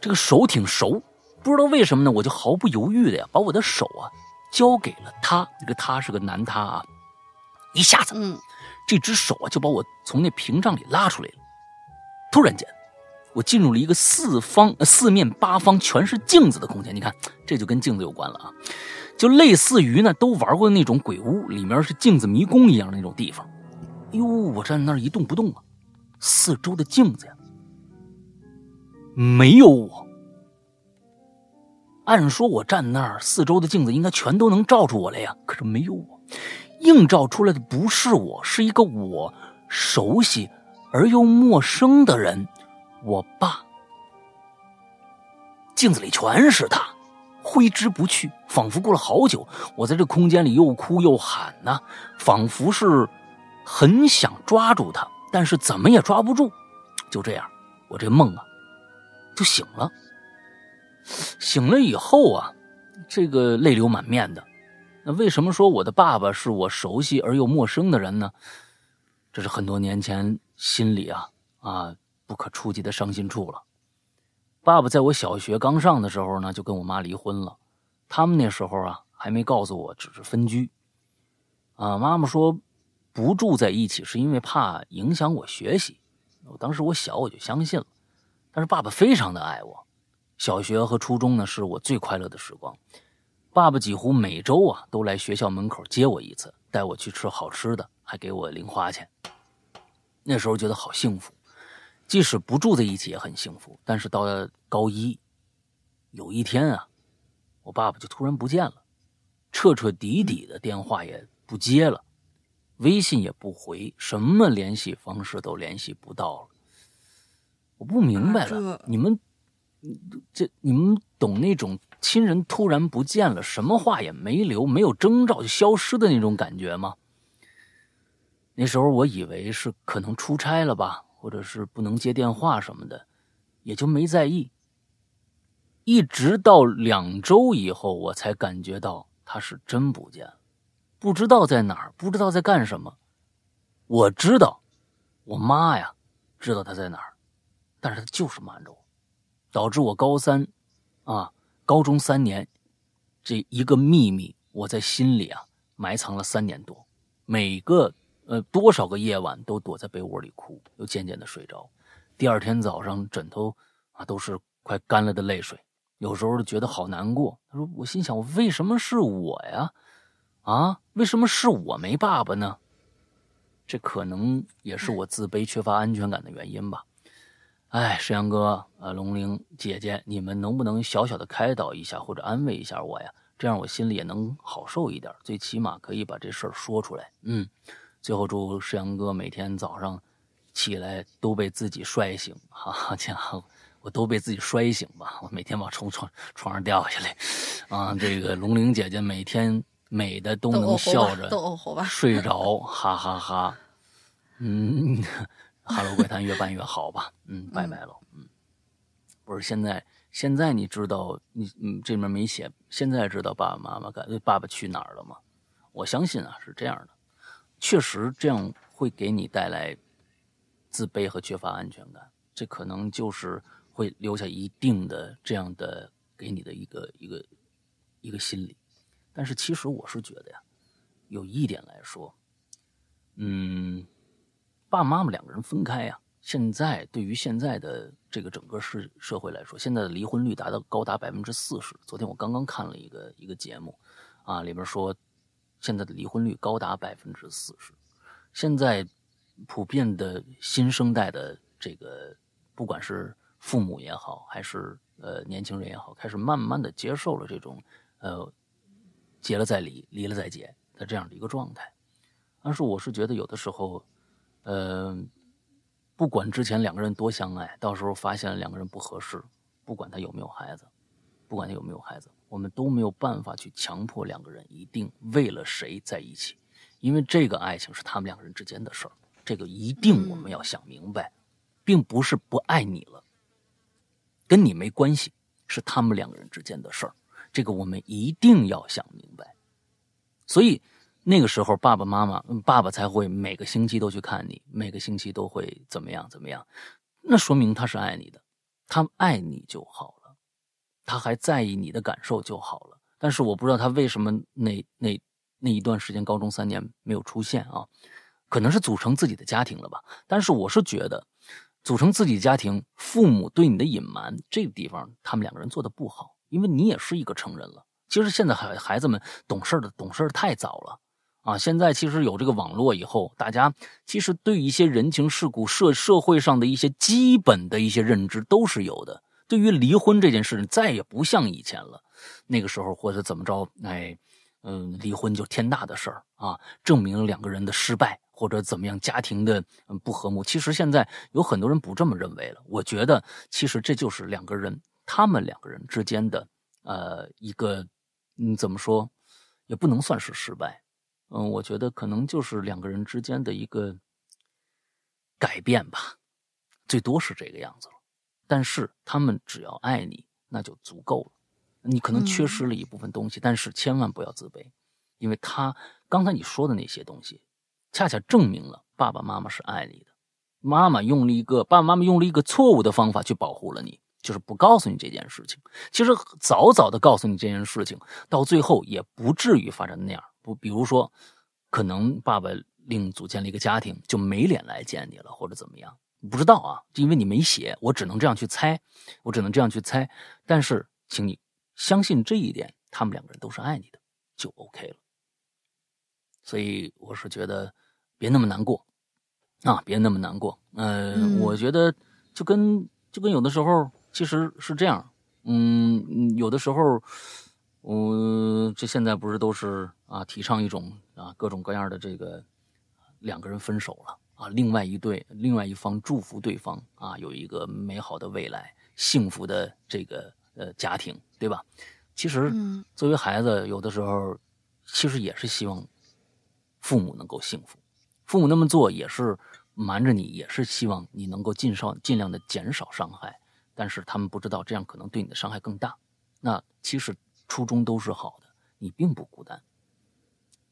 这个手挺熟，不知道为什么呢？我就毫不犹豫的呀，把我的手啊交给了他。这个他是个男他啊，一下子，嗯，这只手啊就把我从那屏障里拉出来了。突然间，我进入了一个四方、四面八方全是镜子的空间。你看，这就跟镜子有关了啊，就类似于呢，都玩过的那种鬼屋，里面是镜子迷宫一样的那种地方。哟，我站在那儿一动不动啊，四周的镜子呀。没有我。按说我站那儿，四周的镜子应该全都能照出我来呀，可是没有我，映照出来的不是我，是一个我熟悉而又陌生的人，我爸。镜子里全是他，挥之不去，仿佛过了好久，我在这空间里又哭又喊呢，仿佛是很想抓住他，但是怎么也抓不住。就这样，我这梦啊。就醒了，醒了以后啊，这个泪流满面的。那为什么说我的爸爸是我熟悉而又陌生的人呢？这是很多年前心里啊啊不可触及的伤心处了。爸爸在我小学刚上的时候呢，就跟我妈离婚了。他们那时候啊还没告诉我，只是分居。啊，妈妈说不住在一起是因为怕影响我学习。我当时我小，我就相信了。但是爸爸非常的爱我，小学和初中呢是我最快乐的时光。爸爸几乎每周啊都来学校门口接我一次，带我去吃好吃的，还给我零花钱。那时候觉得好幸福，即使不住在一起也很幸福。但是到了高一，有一天啊，我爸爸就突然不见了，彻彻底底的电话也不接了，微信也不回，什么联系方式都联系不到了。我不明白了，你们这你们懂那种亲人突然不见了，什么话也没留，没有征兆就消失的那种感觉吗？那时候我以为是可能出差了吧，或者是不能接电话什么的，也就没在意。一直到两周以后，我才感觉到他是真不见了，不知道在哪儿，不知道在干什么。我知道，我妈呀，知道他在哪儿。但是他就是瞒着我，导致我高三，啊，高中三年，这一个秘密我在心里啊埋藏了三年多，每个呃多少个夜晚都躲在被窝里哭，又渐渐的睡着，第二天早上枕头啊都是快干了的泪水，有时候觉得好难过。他说我心想为什么是我呀？啊，为什么是我没爸爸呢？这可能也是我自卑、缺乏安全感的原因吧。哎，石阳哥，呃，龙玲姐姐，你们能不能小小的开导一下或者安慰一下我呀？这样我心里也能好受一点，最起码可以把这事儿说出来。嗯，最后祝石阳哥每天早上起来都被自己摔醒，好家伙，我都被自己摔醒吧，我每天往床床床上掉下来。啊，这个龙玲姐姐每天美的都能笑着睡着，哈哈哈。嗯。哈喽，怪谈越办越好吧？嗯，拜拜喽。嗯，不是现在，现在你知道你嗯这面没写，现在知道爸爸妈妈感爸爸去哪儿了吗？我相信啊是这样的，确实这样会给你带来自卑和缺乏安全感，这可能就是会留下一定的这样的给你的一个一个一个心理。但是其实我是觉得呀，有一点来说，嗯。爸爸妈妈两个人分开呀，现在对于现在的这个整个社社会来说，现在的离婚率达到高达百分之四十。昨天我刚刚看了一个一个节目，啊，里边说现在的离婚率高达百分之四十。现在普遍的新生代的这个，不管是父母也好，还是呃年轻人也好，开始慢慢的接受了这种呃结了再离，离了再结的这样的一个状态。但是我是觉得有的时候。呃，不管之前两个人多相爱，到时候发现了两个人不合适，不管他有没有孩子，不管他有没有孩子，我们都没有办法去强迫两个人一定为了谁在一起，因为这个爱情是他们两个人之间的事儿，这个一定我们要想明白，并不是不爱你了，跟你没关系，是他们两个人之间的事儿，这个我们一定要想明白。所以那个时候，爸爸妈妈，爸爸才会每个星期都去看你，每个星期都会怎么样怎么样，那说明他是爱你的，他爱你就好了。他还在意你的感受就好了，但是我不知道他为什么那那那一段时间高中三年没有出现啊？可能是组成自己的家庭了吧。但是我是觉得，组成自己家庭，父母对你的隐瞒，这个地方他们两个人做的不好，因为你也是一个成人了。其实现在孩孩子们懂事的懂事太早了啊！现在其实有这个网络以后，大家其实对一些人情世故、社社会上的一些基本的一些认知都是有的。对于离婚这件事，再也不像以前了。那个时候或者怎么着，哎，嗯，离婚就天大的事儿啊，证明了两个人的失败或者怎么样，家庭的不和睦。其实现在有很多人不这么认为了。我觉得，其实这就是两个人，他们两个人之间的呃一个，嗯，怎么说，也不能算是失败。嗯，我觉得可能就是两个人之间的一个改变吧，最多是这个样子了。但是他们只要爱你，那就足够了。你可能缺失了一部分东西，但是千万不要自卑，因为他刚才你说的那些东西，恰恰证明了爸爸妈妈是爱你的。妈妈用了一个爸爸妈妈用了一个错误的方法去保护了你，就是不告诉你这件事情。其实早早的告诉你这件事情，到最后也不至于发展那样。不，比如说，可能爸爸另组建了一个家庭，就没脸来见你了，或者怎么样。不知道啊，因为你没写，我只能这样去猜，我只能这样去猜。但是，请你相信这一点，他们两个人都是爱你的，就 OK 了。所以，我是觉得别那么难过啊，别那么难过。嗯，我觉得就跟就跟有的时候其实是这样，嗯，有的时候，嗯，这现在不是都是啊，提倡一种啊各种各样的这个两个人分手了。啊，另外一对，另外一方祝福对方啊，有一个美好的未来，幸福的这个呃家庭，对吧？其实，作为孩子，有的时候其实也是希望父母能够幸福。父母那么做也是瞒着你，也是希望你能够尽少尽量的减少伤害。但是他们不知道这样可能对你的伤害更大。那其实初衷都是好的，你并不孤单，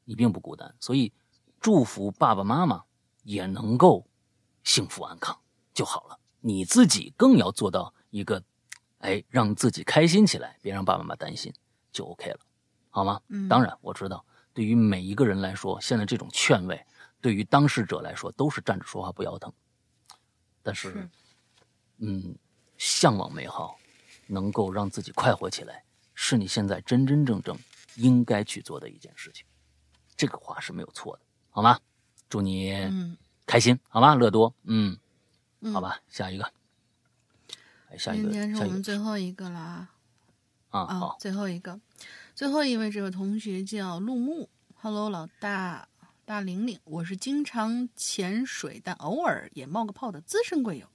你并不孤单。所以祝福爸爸妈妈。也能够幸福安康就好了。你自己更要做到一个，哎，让自己开心起来，别让爸爸妈妈担心，就 OK 了，好吗？嗯。当然，我知道，对于每一个人来说，现在这种劝慰，对于当事者来说，都是站着说话不腰疼。但是，嗯，向往美好，能够让自己快活起来，是你现在真真正正应该去做的一件事情。这个话是没有错的，好吗？祝你开心，好吗？乐多，嗯，好吧，下一个，下一个，今天是我们最后一个了啊！啊，好，最后一个，最后一位这位同学叫陆木，Hello，老大大玲玲，我是经常潜水但偶尔也冒个泡的资深贵友。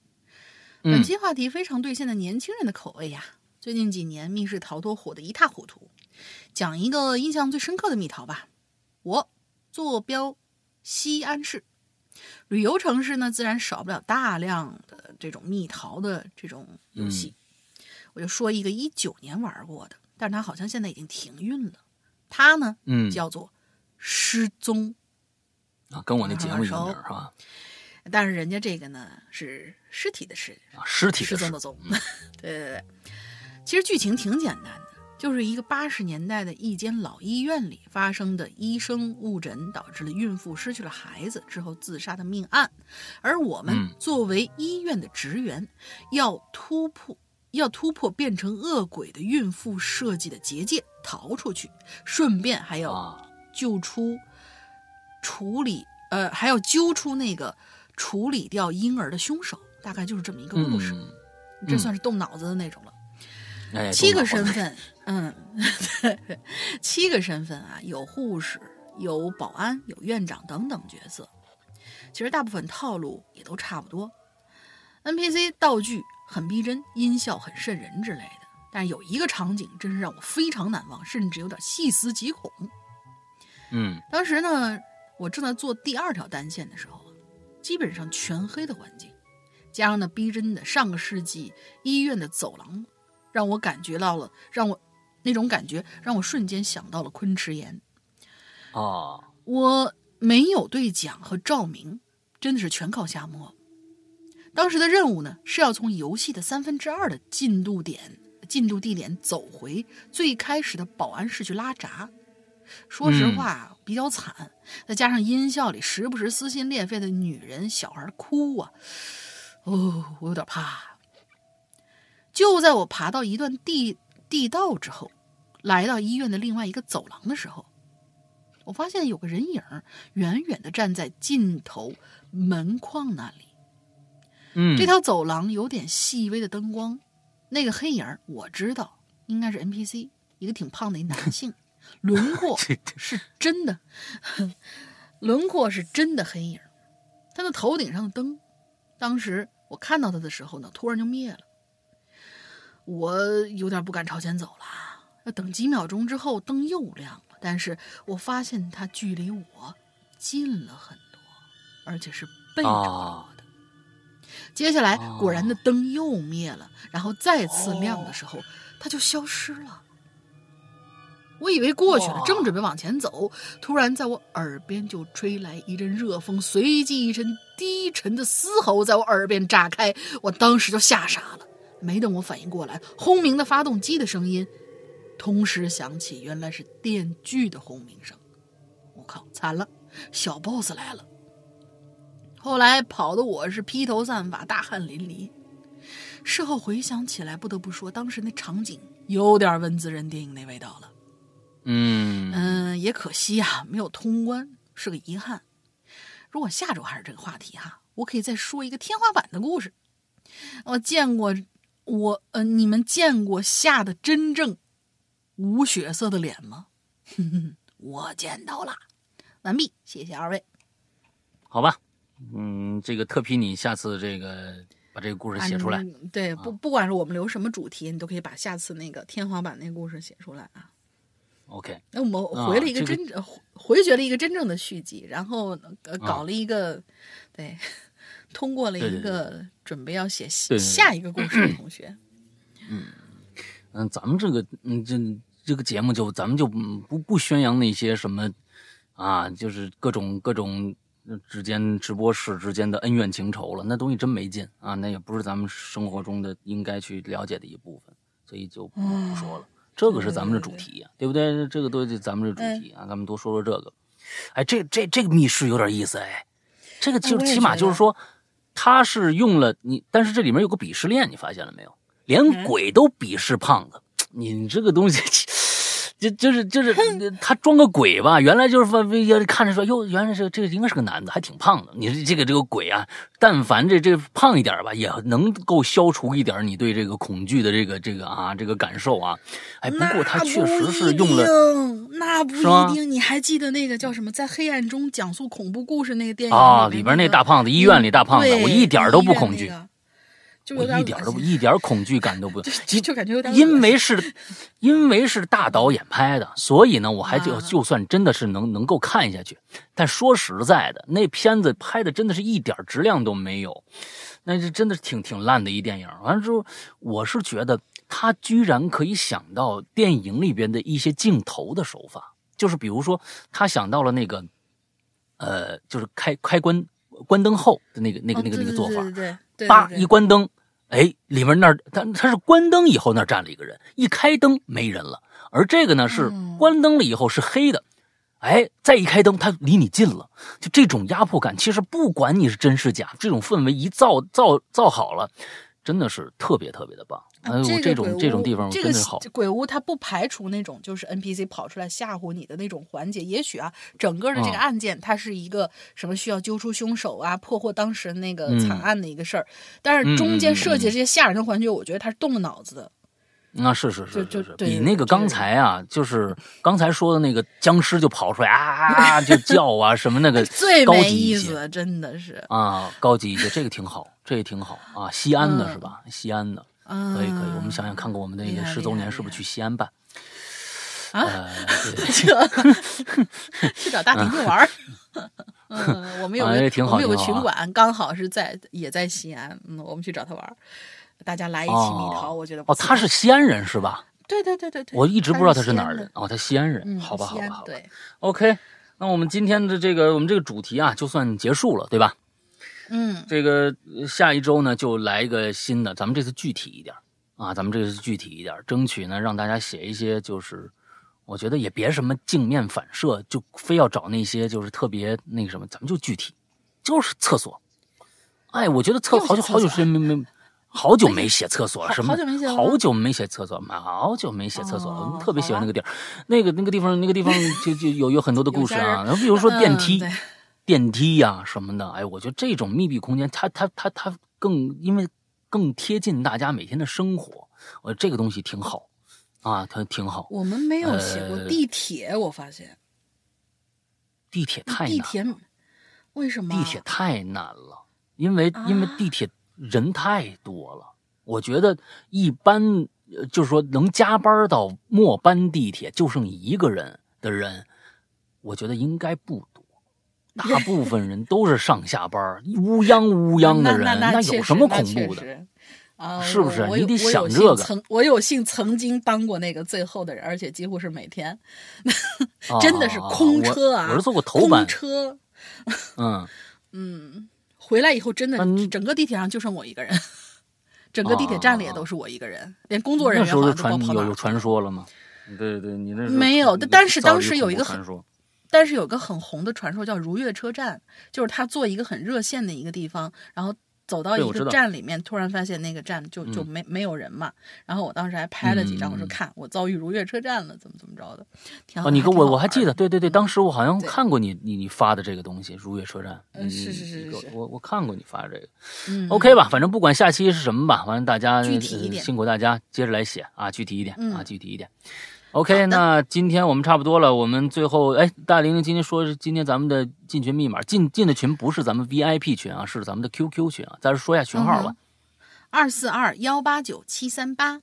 本期话题非常对现在年轻人的口味呀！最近几年密室逃脱火得一塌糊涂，讲一个印象最深刻的密逃吧。我坐标。西安市旅游城市呢，自然少不了大量的这种密逃的这种游戏。我就说一个一九年玩过的，但是它好像现在已经停运了。它呢，嗯，叫做失踪啊，跟我那节目有点儿是吧？但是人家这个呢是尸体的尸啊，尸体失踪的踪。对对对，其实剧情挺简单的。就是一个八十年代的一间老医院里发生的医生误诊导致了孕妇失去了孩子之后自杀的命案，而我们作为医院的职员，要突破要突破变成恶鬼的孕妇设计的结界逃出去，顺便还要救出处理呃还要揪出那个处理掉婴儿的凶手，大概就是这么一个故事，这算是动脑子的那种了。七个身份，嗯，七个身份啊，有护士，有保安，有院长等等角色。其实大部分套路也都差不多。NPC 道具很逼真，音效很瘆人之类的。但是有一个场景真是让我非常难忘，甚至有点细思极恐。嗯当时呢，我正在做第二条单线的时候，基本上全黑的环境，加上那逼真的上个世纪医院的走廊，让我感觉到了，让我那种感觉让我瞬间想到了昆池岩。哦我没有对讲和照明，真的是全靠瞎摸。当时的任务呢，是要从游戏的三分之二的进度点、进度地点走回最开始的保安室去拉闸。说实话，比较惨，再加上音效里时不时撕心裂肺的女人、小孩哭啊，哦，我有点怕。就在我爬到一段地地道之后，来到医院的另外一个走廊的时候，我发现有个人影远远的站在尽头门框那里。嗯，这条走廊有点细微的灯光，那个黑影我知道应该是 NPC，一个挺胖的一男性，轮廓 是真的，轮廓是真的黑影儿。他的头顶上的灯，当时我看到他的时候呢，突然就灭了。我有点不敢朝前走了，要等几秒钟之后，灯又亮了，但是我发现他距离我近了很多，而且是背着我的。接下来果然的灯又灭了，然后再次亮的时候，它就消失了。我以为过去了，正准备往前走，突然在我耳边就吹来一阵热风，随即一声低沉的嘶吼在我耳边炸开，我当时就吓傻了。没等我反应过来，轰鸣的发动机的声音同时响起，原来是电锯的轰鸣声。我靠，惨了，小 boss 来了！后来跑的我是披头散发、大汗淋漓。事后回想起来，不得不说，当时那场景有点文字人电影那味道了。嗯嗯，也可惜啊，没有通关，是个遗憾。如果下周还是这个话题哈，我可以再说一个天花板的故事。我见过，我呃，你们见过下的真正无血色的脸吗？哼哼，我见到了。完毕，谢谢二位。好吧，嗯，这个特批你下次这个把这个故事写出来。嗯对，不不管是我们留什么主题，你都可以把下次那个天花板那故事写出来啊。OK，那我们回了一个啊这个真正、回回绝了一个真正的续集，然后呃搞啊了一个、对，通过了一个准备要写对对下一个故事的同学。嗯。嗯，咱们这个嗯这这个节目就咱们就嗯不不宣扬那些什么啊，就是各种各种之间直播室之间的恩怨情仇了，那东西真没劲啊，那也不是咱们生活中的应该去了解的一部分，所以就不不说了。这个是咱们的主题呀、对不对？这个都是咱们的主题啊，咱们多说说这个。哎，这这这个密室有点意思哎，这个就起码就是说，他是用了你，但是这里面有个鄙视链，你发现了没有？连鬼都鄙视胖子，你这个东西，就就是就是他装个鬼吧，原来就是说看着说哟，原来是这个应该是个男的，还挺胖的。你说这个这个鬼啊，但凡这这胖一点吧，也能够消除一点你对这个恐惧的这个这个啊这个感受啊。哎，不过他确实是用了那不一定。你还记得那个叫什么，在黑暗中讲述恐怖故事那个电影啊，里里边那大胖子，医院里大胖子，对我一点都不恐惧，就我有点一点都不一点恐惧感都不。就就感觉有点因为是，因为是大导演拍的，所以呢，我还就啊就算真的是能能够看下去。但说实在的，那片子拍的真的是一点质量都没有，那是真的是挺挺烂的一电影。完了之后，我是觉得他居然可以想到电影里边的一些镜头的手法，就是比如说他想到了那个，呃，就是开开关关灯后的那个那个那个那个做法，对，叭对一关灯，哎，里面那儿他他是关灯以后那儿站了一个人，一开灯没人了，而这个呢是嗯。关灯了以后是黑的，哎，再一开灯，他离你近了，就这种压迫感，其实不管你是真是假，这种氛围一造造造好了，真的是特别特别的棒。哎呦，这这种个这种地方这个。鬼屋它不排除那种就是 NPC 跑出来吓唬你的那种环节，也许啊，整个的这个嗯案件它是一个什么需要揪出凶手啊，破获当时那个嗯惨案的一个事儿，但是中间设计这些吓人的环节，我觉得他是动了脑子的。那是是是就是就对比那个刚才啊，就是刚才说的那个僵尸就跑出来啊，就叫啊什么那个 最没意思，真的是。啊，高级一些，这个挺好，这个挺好啊。西安的嗯是吧？西安的，啊，可以可以，我们想想看看我们的那厉害个十周年是不是去西安办？啊 去找大婷婷玩儿。嗯，我们有个、我们有个群管，刚好是在也在西安，嗯，我们去找他玩儿，大家来一起蜜桃，我觉得不哦，他是西安人是吧？对对对对对，我一直不知道他是哪儿人。哦，他西安人，嗯，好吧好吧好吧。对，OK，那我们今天的这个我们这个主题啊，就算结束了，对吧？嗯这个呃下一周呢，就来一个新的，咱们这次具体一点啊，咱们这次具体一点，争取呢让大家写一些，就是我觉得也别什么镜面反射，就非要找那些就是特别那个什么，咱们就具体，就是厕所。哎，我觉得厕好久好久时间没没。好久没写厕所了，好 什么？好久没写了吗好久没写厕所，好久没写厕所了。哦我特别喜欢那个地儿，那个那个地方，那个地方就就有有很多的故事啊。然后比如说电梯，电梯呀、什么的，哎，我觉得这种密闭空间，它它它它更因为更贴近大家每天的生活，我这个东西挺好啊，它挺好。我们没有写过呃地铁，我发现地铁太难，地铁为什么地铁太难了，因为因为啊地铁人太多了。我觉得一般呃就是说能加班到末班地铁就剩一个人的人，我觉得应该不多。大部分人都是上下班，乌泱乌泱的人，那确实有什么那恐怖的？确实啊，是不是我我你得有我有想这个幸曾我有幸曾经当过那个最后的人，而且几乎是每天，真的是啊空车啊！我我是坐过头班空，车，嗯，嗯，回来以后真的整个地铁上就剩我一个人，整个地铁站里也都是我一个人，连工作人员好像就传有有传说了吗？对对，你那时候没有你但是当时有一个恐怖传说，但是有个很红的传说叫如月车站，就是他坐一个很热线的一个地方，然后走到一个站里面，突然发现那个站就就嗯没、没有人嘛。然后我当时还拍了几张，嗯我说看我遭遇如月车站了，怎么怎么着的，挺好。哦，你跟我我还记得，对对对，当时我好像看过你你你发的这个东西，如月车站，嗯是是是我是我我看过你发的这个嗯，OK 吧，反正不管下期是什么吧，反正大家具体一点呃辛苦大家，接着来写啊，具体一点啊，嗯具体一点。OK，那今天我们差不多了。我们最后，哎，大玲玲今天说是今天咱们的进群密码，进进的群不是咱们 VIP 群啊，是咱们的 QQ 群啊。再说一下群号吧。二四二幺八九七三八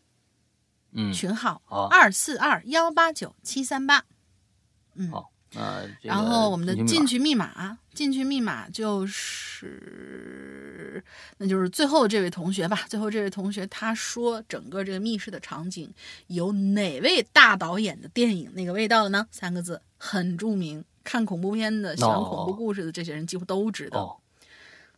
嗯，群号好二四二幺八九七三八。嗯，好呃，这个然后我们的进去密码，进去密码就是，那就是最后这位同学吧。最后这位同学他说，整个这个密室的场景有哪位大导演的电影那个味道了呢？三个字，很著名。看恐怖片的、喜欢恐怖故事的这些人几乎都知道。哦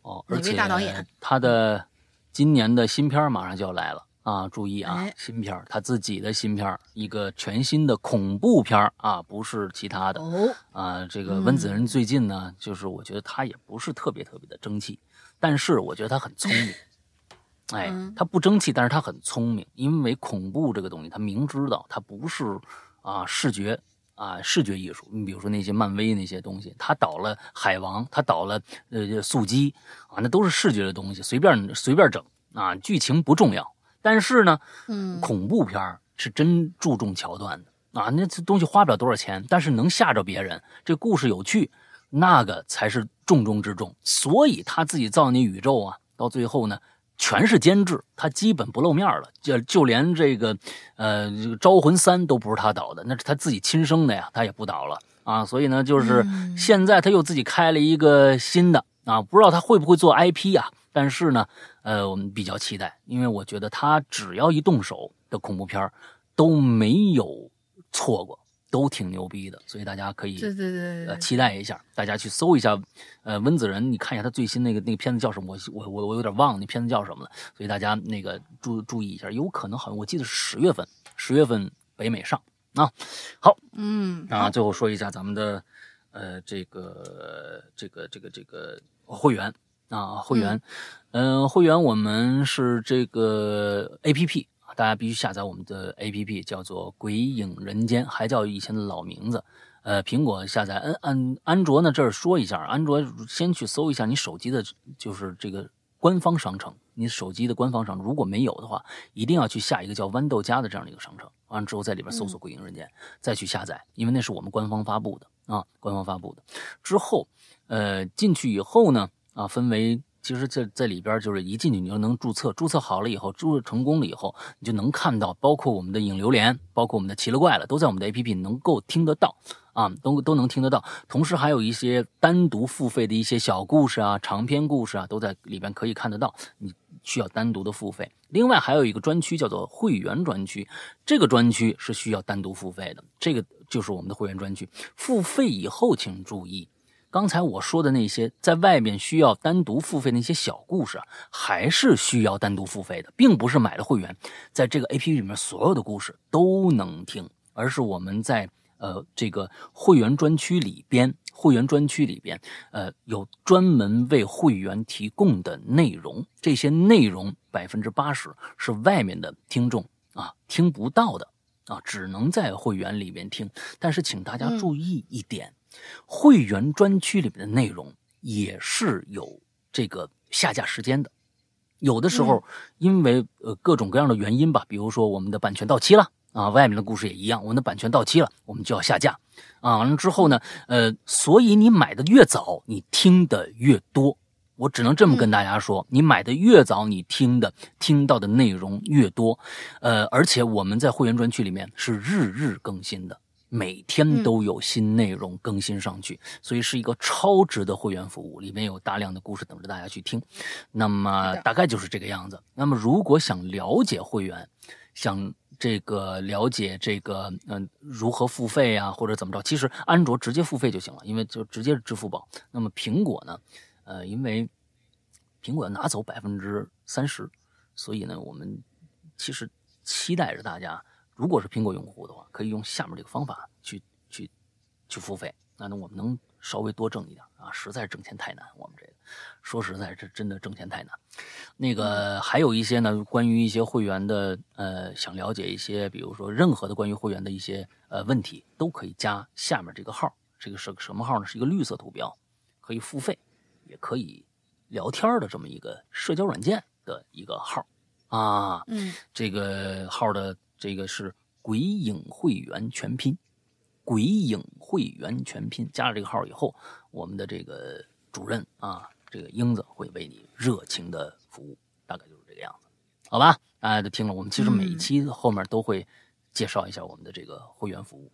哦，哪位大导演他的今年的新片儿马上就要来了啊！注意啊，哎新片儿他自己的新片儿，一个全新的恐怖片儿啊，不是其他的哦，啊。这个嗯温子仁最近呢，就是我觉得他也不是特别特别的争气，但是我觉得他很聪明。哎嗯，他不争气，但是他很聪明，因为恐怖这个东西，他明知道他不是啊视觉啊视觉艺术。你比如说那些漫威那些东西，他导了海王，他导了呃速激啊，那都是视觉的东西，随便随便整啊，剧情不重要。但是呢，嗯，恐怖片儿是真注重桥段的啊，那这东西花不了多少钱，但是能吓着别人，这故事有趣，那个才是重中之重。所以他自己造那宇宙啊，到最后呢，全是监制，他基本不露面了，就就连这个呃这个《招魂三》都不是他导的，那是他自己亲生的呀，他也不导了啊。所以呢，就是嗯现在他又自己开了一个新的啊，不知道他会不会做 IP 啊？但是呢，呃，我们比较期待，因为我觉得他只要一动手的恐怖片儿都没有错过，都挺牛逼的，所以大家可以对对对呃，期待一下，大家去搜一下，呃，温子仁，你看一下他最新那个那个片子叫什么？我我我我有点忘了那片子叫什么了，所以大家那个注注意一下，有可能好像我记得是十月份，十月份北美上啊。好嗯啊，最后说一下咱们的呃这个这个这个这个会员啊会员，嗯、会员我们是这个 A P P。大家必须下载我们的 A P P，叫做《鬼影人间》，还叫以前的老名字。呃，苹果下载，安安安卓呢？这儿说一下，安卓先去搜一下你手机的，就是这个官方商城。你手机的官方商城如果没有的话，一定要去下一个叫豌豆荚的这样的一个商城，完了之后在里边搜索“鬼影人间”，再去下载，因为那是我们官方发布的啊，官方发布的。之后，呃，进去以后呢，啊，分为其实这在里边就是一进去你就能注册，注册好了以后，注册成功了以后，你就能看到，包括我们的影流连，包括我们的奇了怪了，都在我们的 APP 能够听得到啊，都都能听得到。同时还有一些单独付费的一些小故事啊、长篇故事啊，都在里边可以看得到。你需要单独的付费。另外还有一个专区叫做会员专区，这个专区是需要单独付费的。这个就是我们的会员专区。付费以后，请注意。刚才我说的那些在外面需要单独付费那些小故事啊，还是需要单独付费的，并不是买了会员，在这个 A P P 里面所有的故事都能听，而是我们在呃这个会员专区里边，会员专区里边，呃有专门为会员提供的内容，这些内容百分之八十是外面的听众啊听不到的啊，只能在会员里边听。但是请大家注意一点。会员专区里面的内容也是有这个下架时间的，有的时候因为呃各种各样的原因吧，比如说我们的版权到期了啊，外面的故事也一样，我们的版权到期了，我们就要下架啊。完了之后呢，呃，所以你买的越早，你听的越多。我只能这么跟大家说，你买的越早，你听的听到的内容越多。呃，而且我们在会员专区里面是日日更新的。每天都有新内容更新上去，所以是一个超值的会员服务，里面有大量的故事等着大家去听。那么大概就是这个样子。那么如果想了解会员，想这个了解这个嗯如何付费啊，或者怎么着，其实安卓直接付费就行了，因为就直接是支付宝。那么苹果呢，呃，因为苹果要拿走百分之三十，所以呢，我们其实期待着大家。如果是苹果用户的话，可以用下面这个方法去去去付费，那那我们能稍微多挣一点啊！实在挣钱太难，我们这个说实在，这真的挣钱太难。那个还有一些呢，关于一些会员的，呃，想了解一些，比如说任何的关于会员的一些呃问题，都可以加下面这个号。这个是个什么号呢？是一个绿色图标，可以付费，也可以聊天的这么一个社交软件的一个号啊。嗯，这个号的。这个是鬼影会员全拼，鬼影会员全拼。加了这个号以后，我们的这个主任啊，这个英子会为你热情的服务，大概就是这个样子，好吧？大家都听了，我们其实每一期后面都会介绍一下我们的这个会员服务，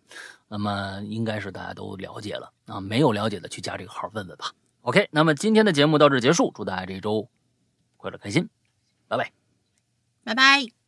那么应该是大家都了解了啊，没有了解的去加这个号问问吧。OK，那么今天的节目到这结束，祝大家这周快乐开心，拜拜，拜拜。